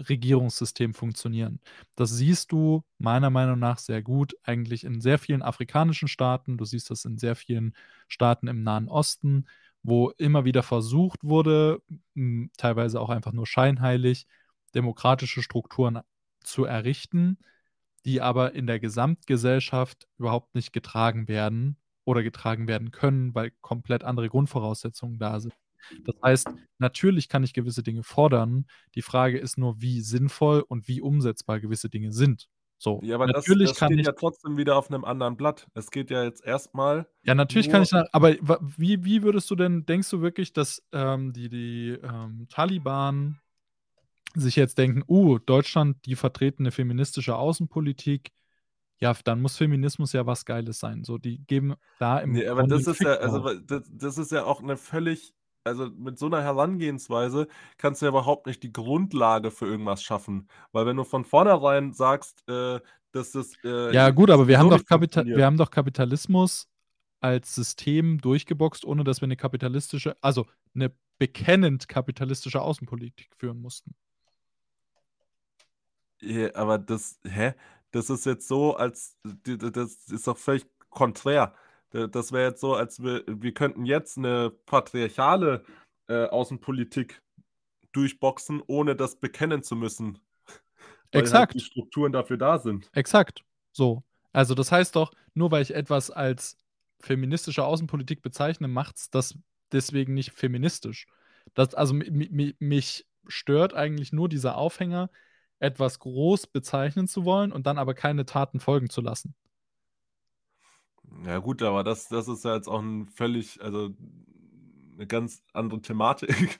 Regierungssystem funktionieren. Das siehst du meiner Meinung nach sehr gut eigentlich in sehr vielen afrikanischen Staaten. Du siehst das in sehr vielen Staaten im Nahen Osten, wo immer wieder versucht wurde, teilweise auch einfach nur scheinheilig, demokratische Strukturen zu errichten, die aber in der Gesamtgesellschaft überhaupt nicht getragen werden oder getragen werden können, weil komplett andere Grundvoraussetzungen da sind. Das heißt, natürlich kann ich gewisse Dinge fordern. Die Frage ist nur, wie sinnvoll und wie umsetzbar gewisse Dinge sind. So, Ja, aber das natürlich das kann steht ich ja trotzdem wieder auf 'nem anderen Blatt. Es geht ja jetzt erst mal Ja, natürlich kann ich aber wie wie würdest du denn denkst du wirklich, dass, ähm, die die, ähm, Taliban sich jetzt denken: „Uh, Deutschland, die vertreten 'ne feministische Außenpolitik. Ja, dann muss Feminismus ja was Geiles sein.“ So, die geben da im Ne, aber das ist Fick ja also, das das ist ja auch 'ne völlig also, mit so 'ner Herangehensweise kannst du ja überhaupt nicht die Grundlage für irgendwas schaffen. Weil wenn du von vornherein sagst, äh, dass das, Ja äh, gut, aber wir haben doch wir haben doch Kapitalismus als System durchgeboxt, ohne dass wir 'ne kapitalistische also, 'ne bekennend kapitalistische Außenpolitik führen mussten. Ja, aber das hä? Das ist jetzt so, als das ist doch völlig konträr. Das wäre jetzt so, als wir wir könnten jetzt 'ne patriarchale, äh, Außenpolitik durchboxen, ohne das bekennen zu müssen, weil halt die Exakt. Strukturen dafür da sind. Exakt, so. Also, das heißt doch, nur weil ich etwas als feministische Außenpolitik bezeichne, macht's das deswegen nicht feministisch. Das also, mi mi mi mich stört eigentlich nur dieser Aufhänger, etwas groß bezeichnen zu wollen und dann aber keine Taten folgen zu lassen. Ja gut, aber das das ist ja jetzt auch 'n völlig also, 'ne ganz andere Thematik.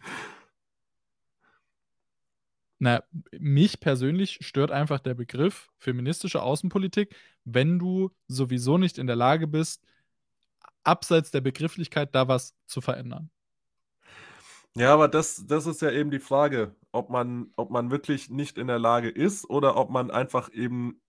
Na, mich persönlich stört einfach der Begriff feministische Außenpolitik, wenn du sowieso nicht in der Lage bist, abseits der Begrifflichkeit da was zu verändern. Ja, aber das das ist ja eben die Frage, ob man ob man wirklich nicht in der Lage ist oder ob man einfach eben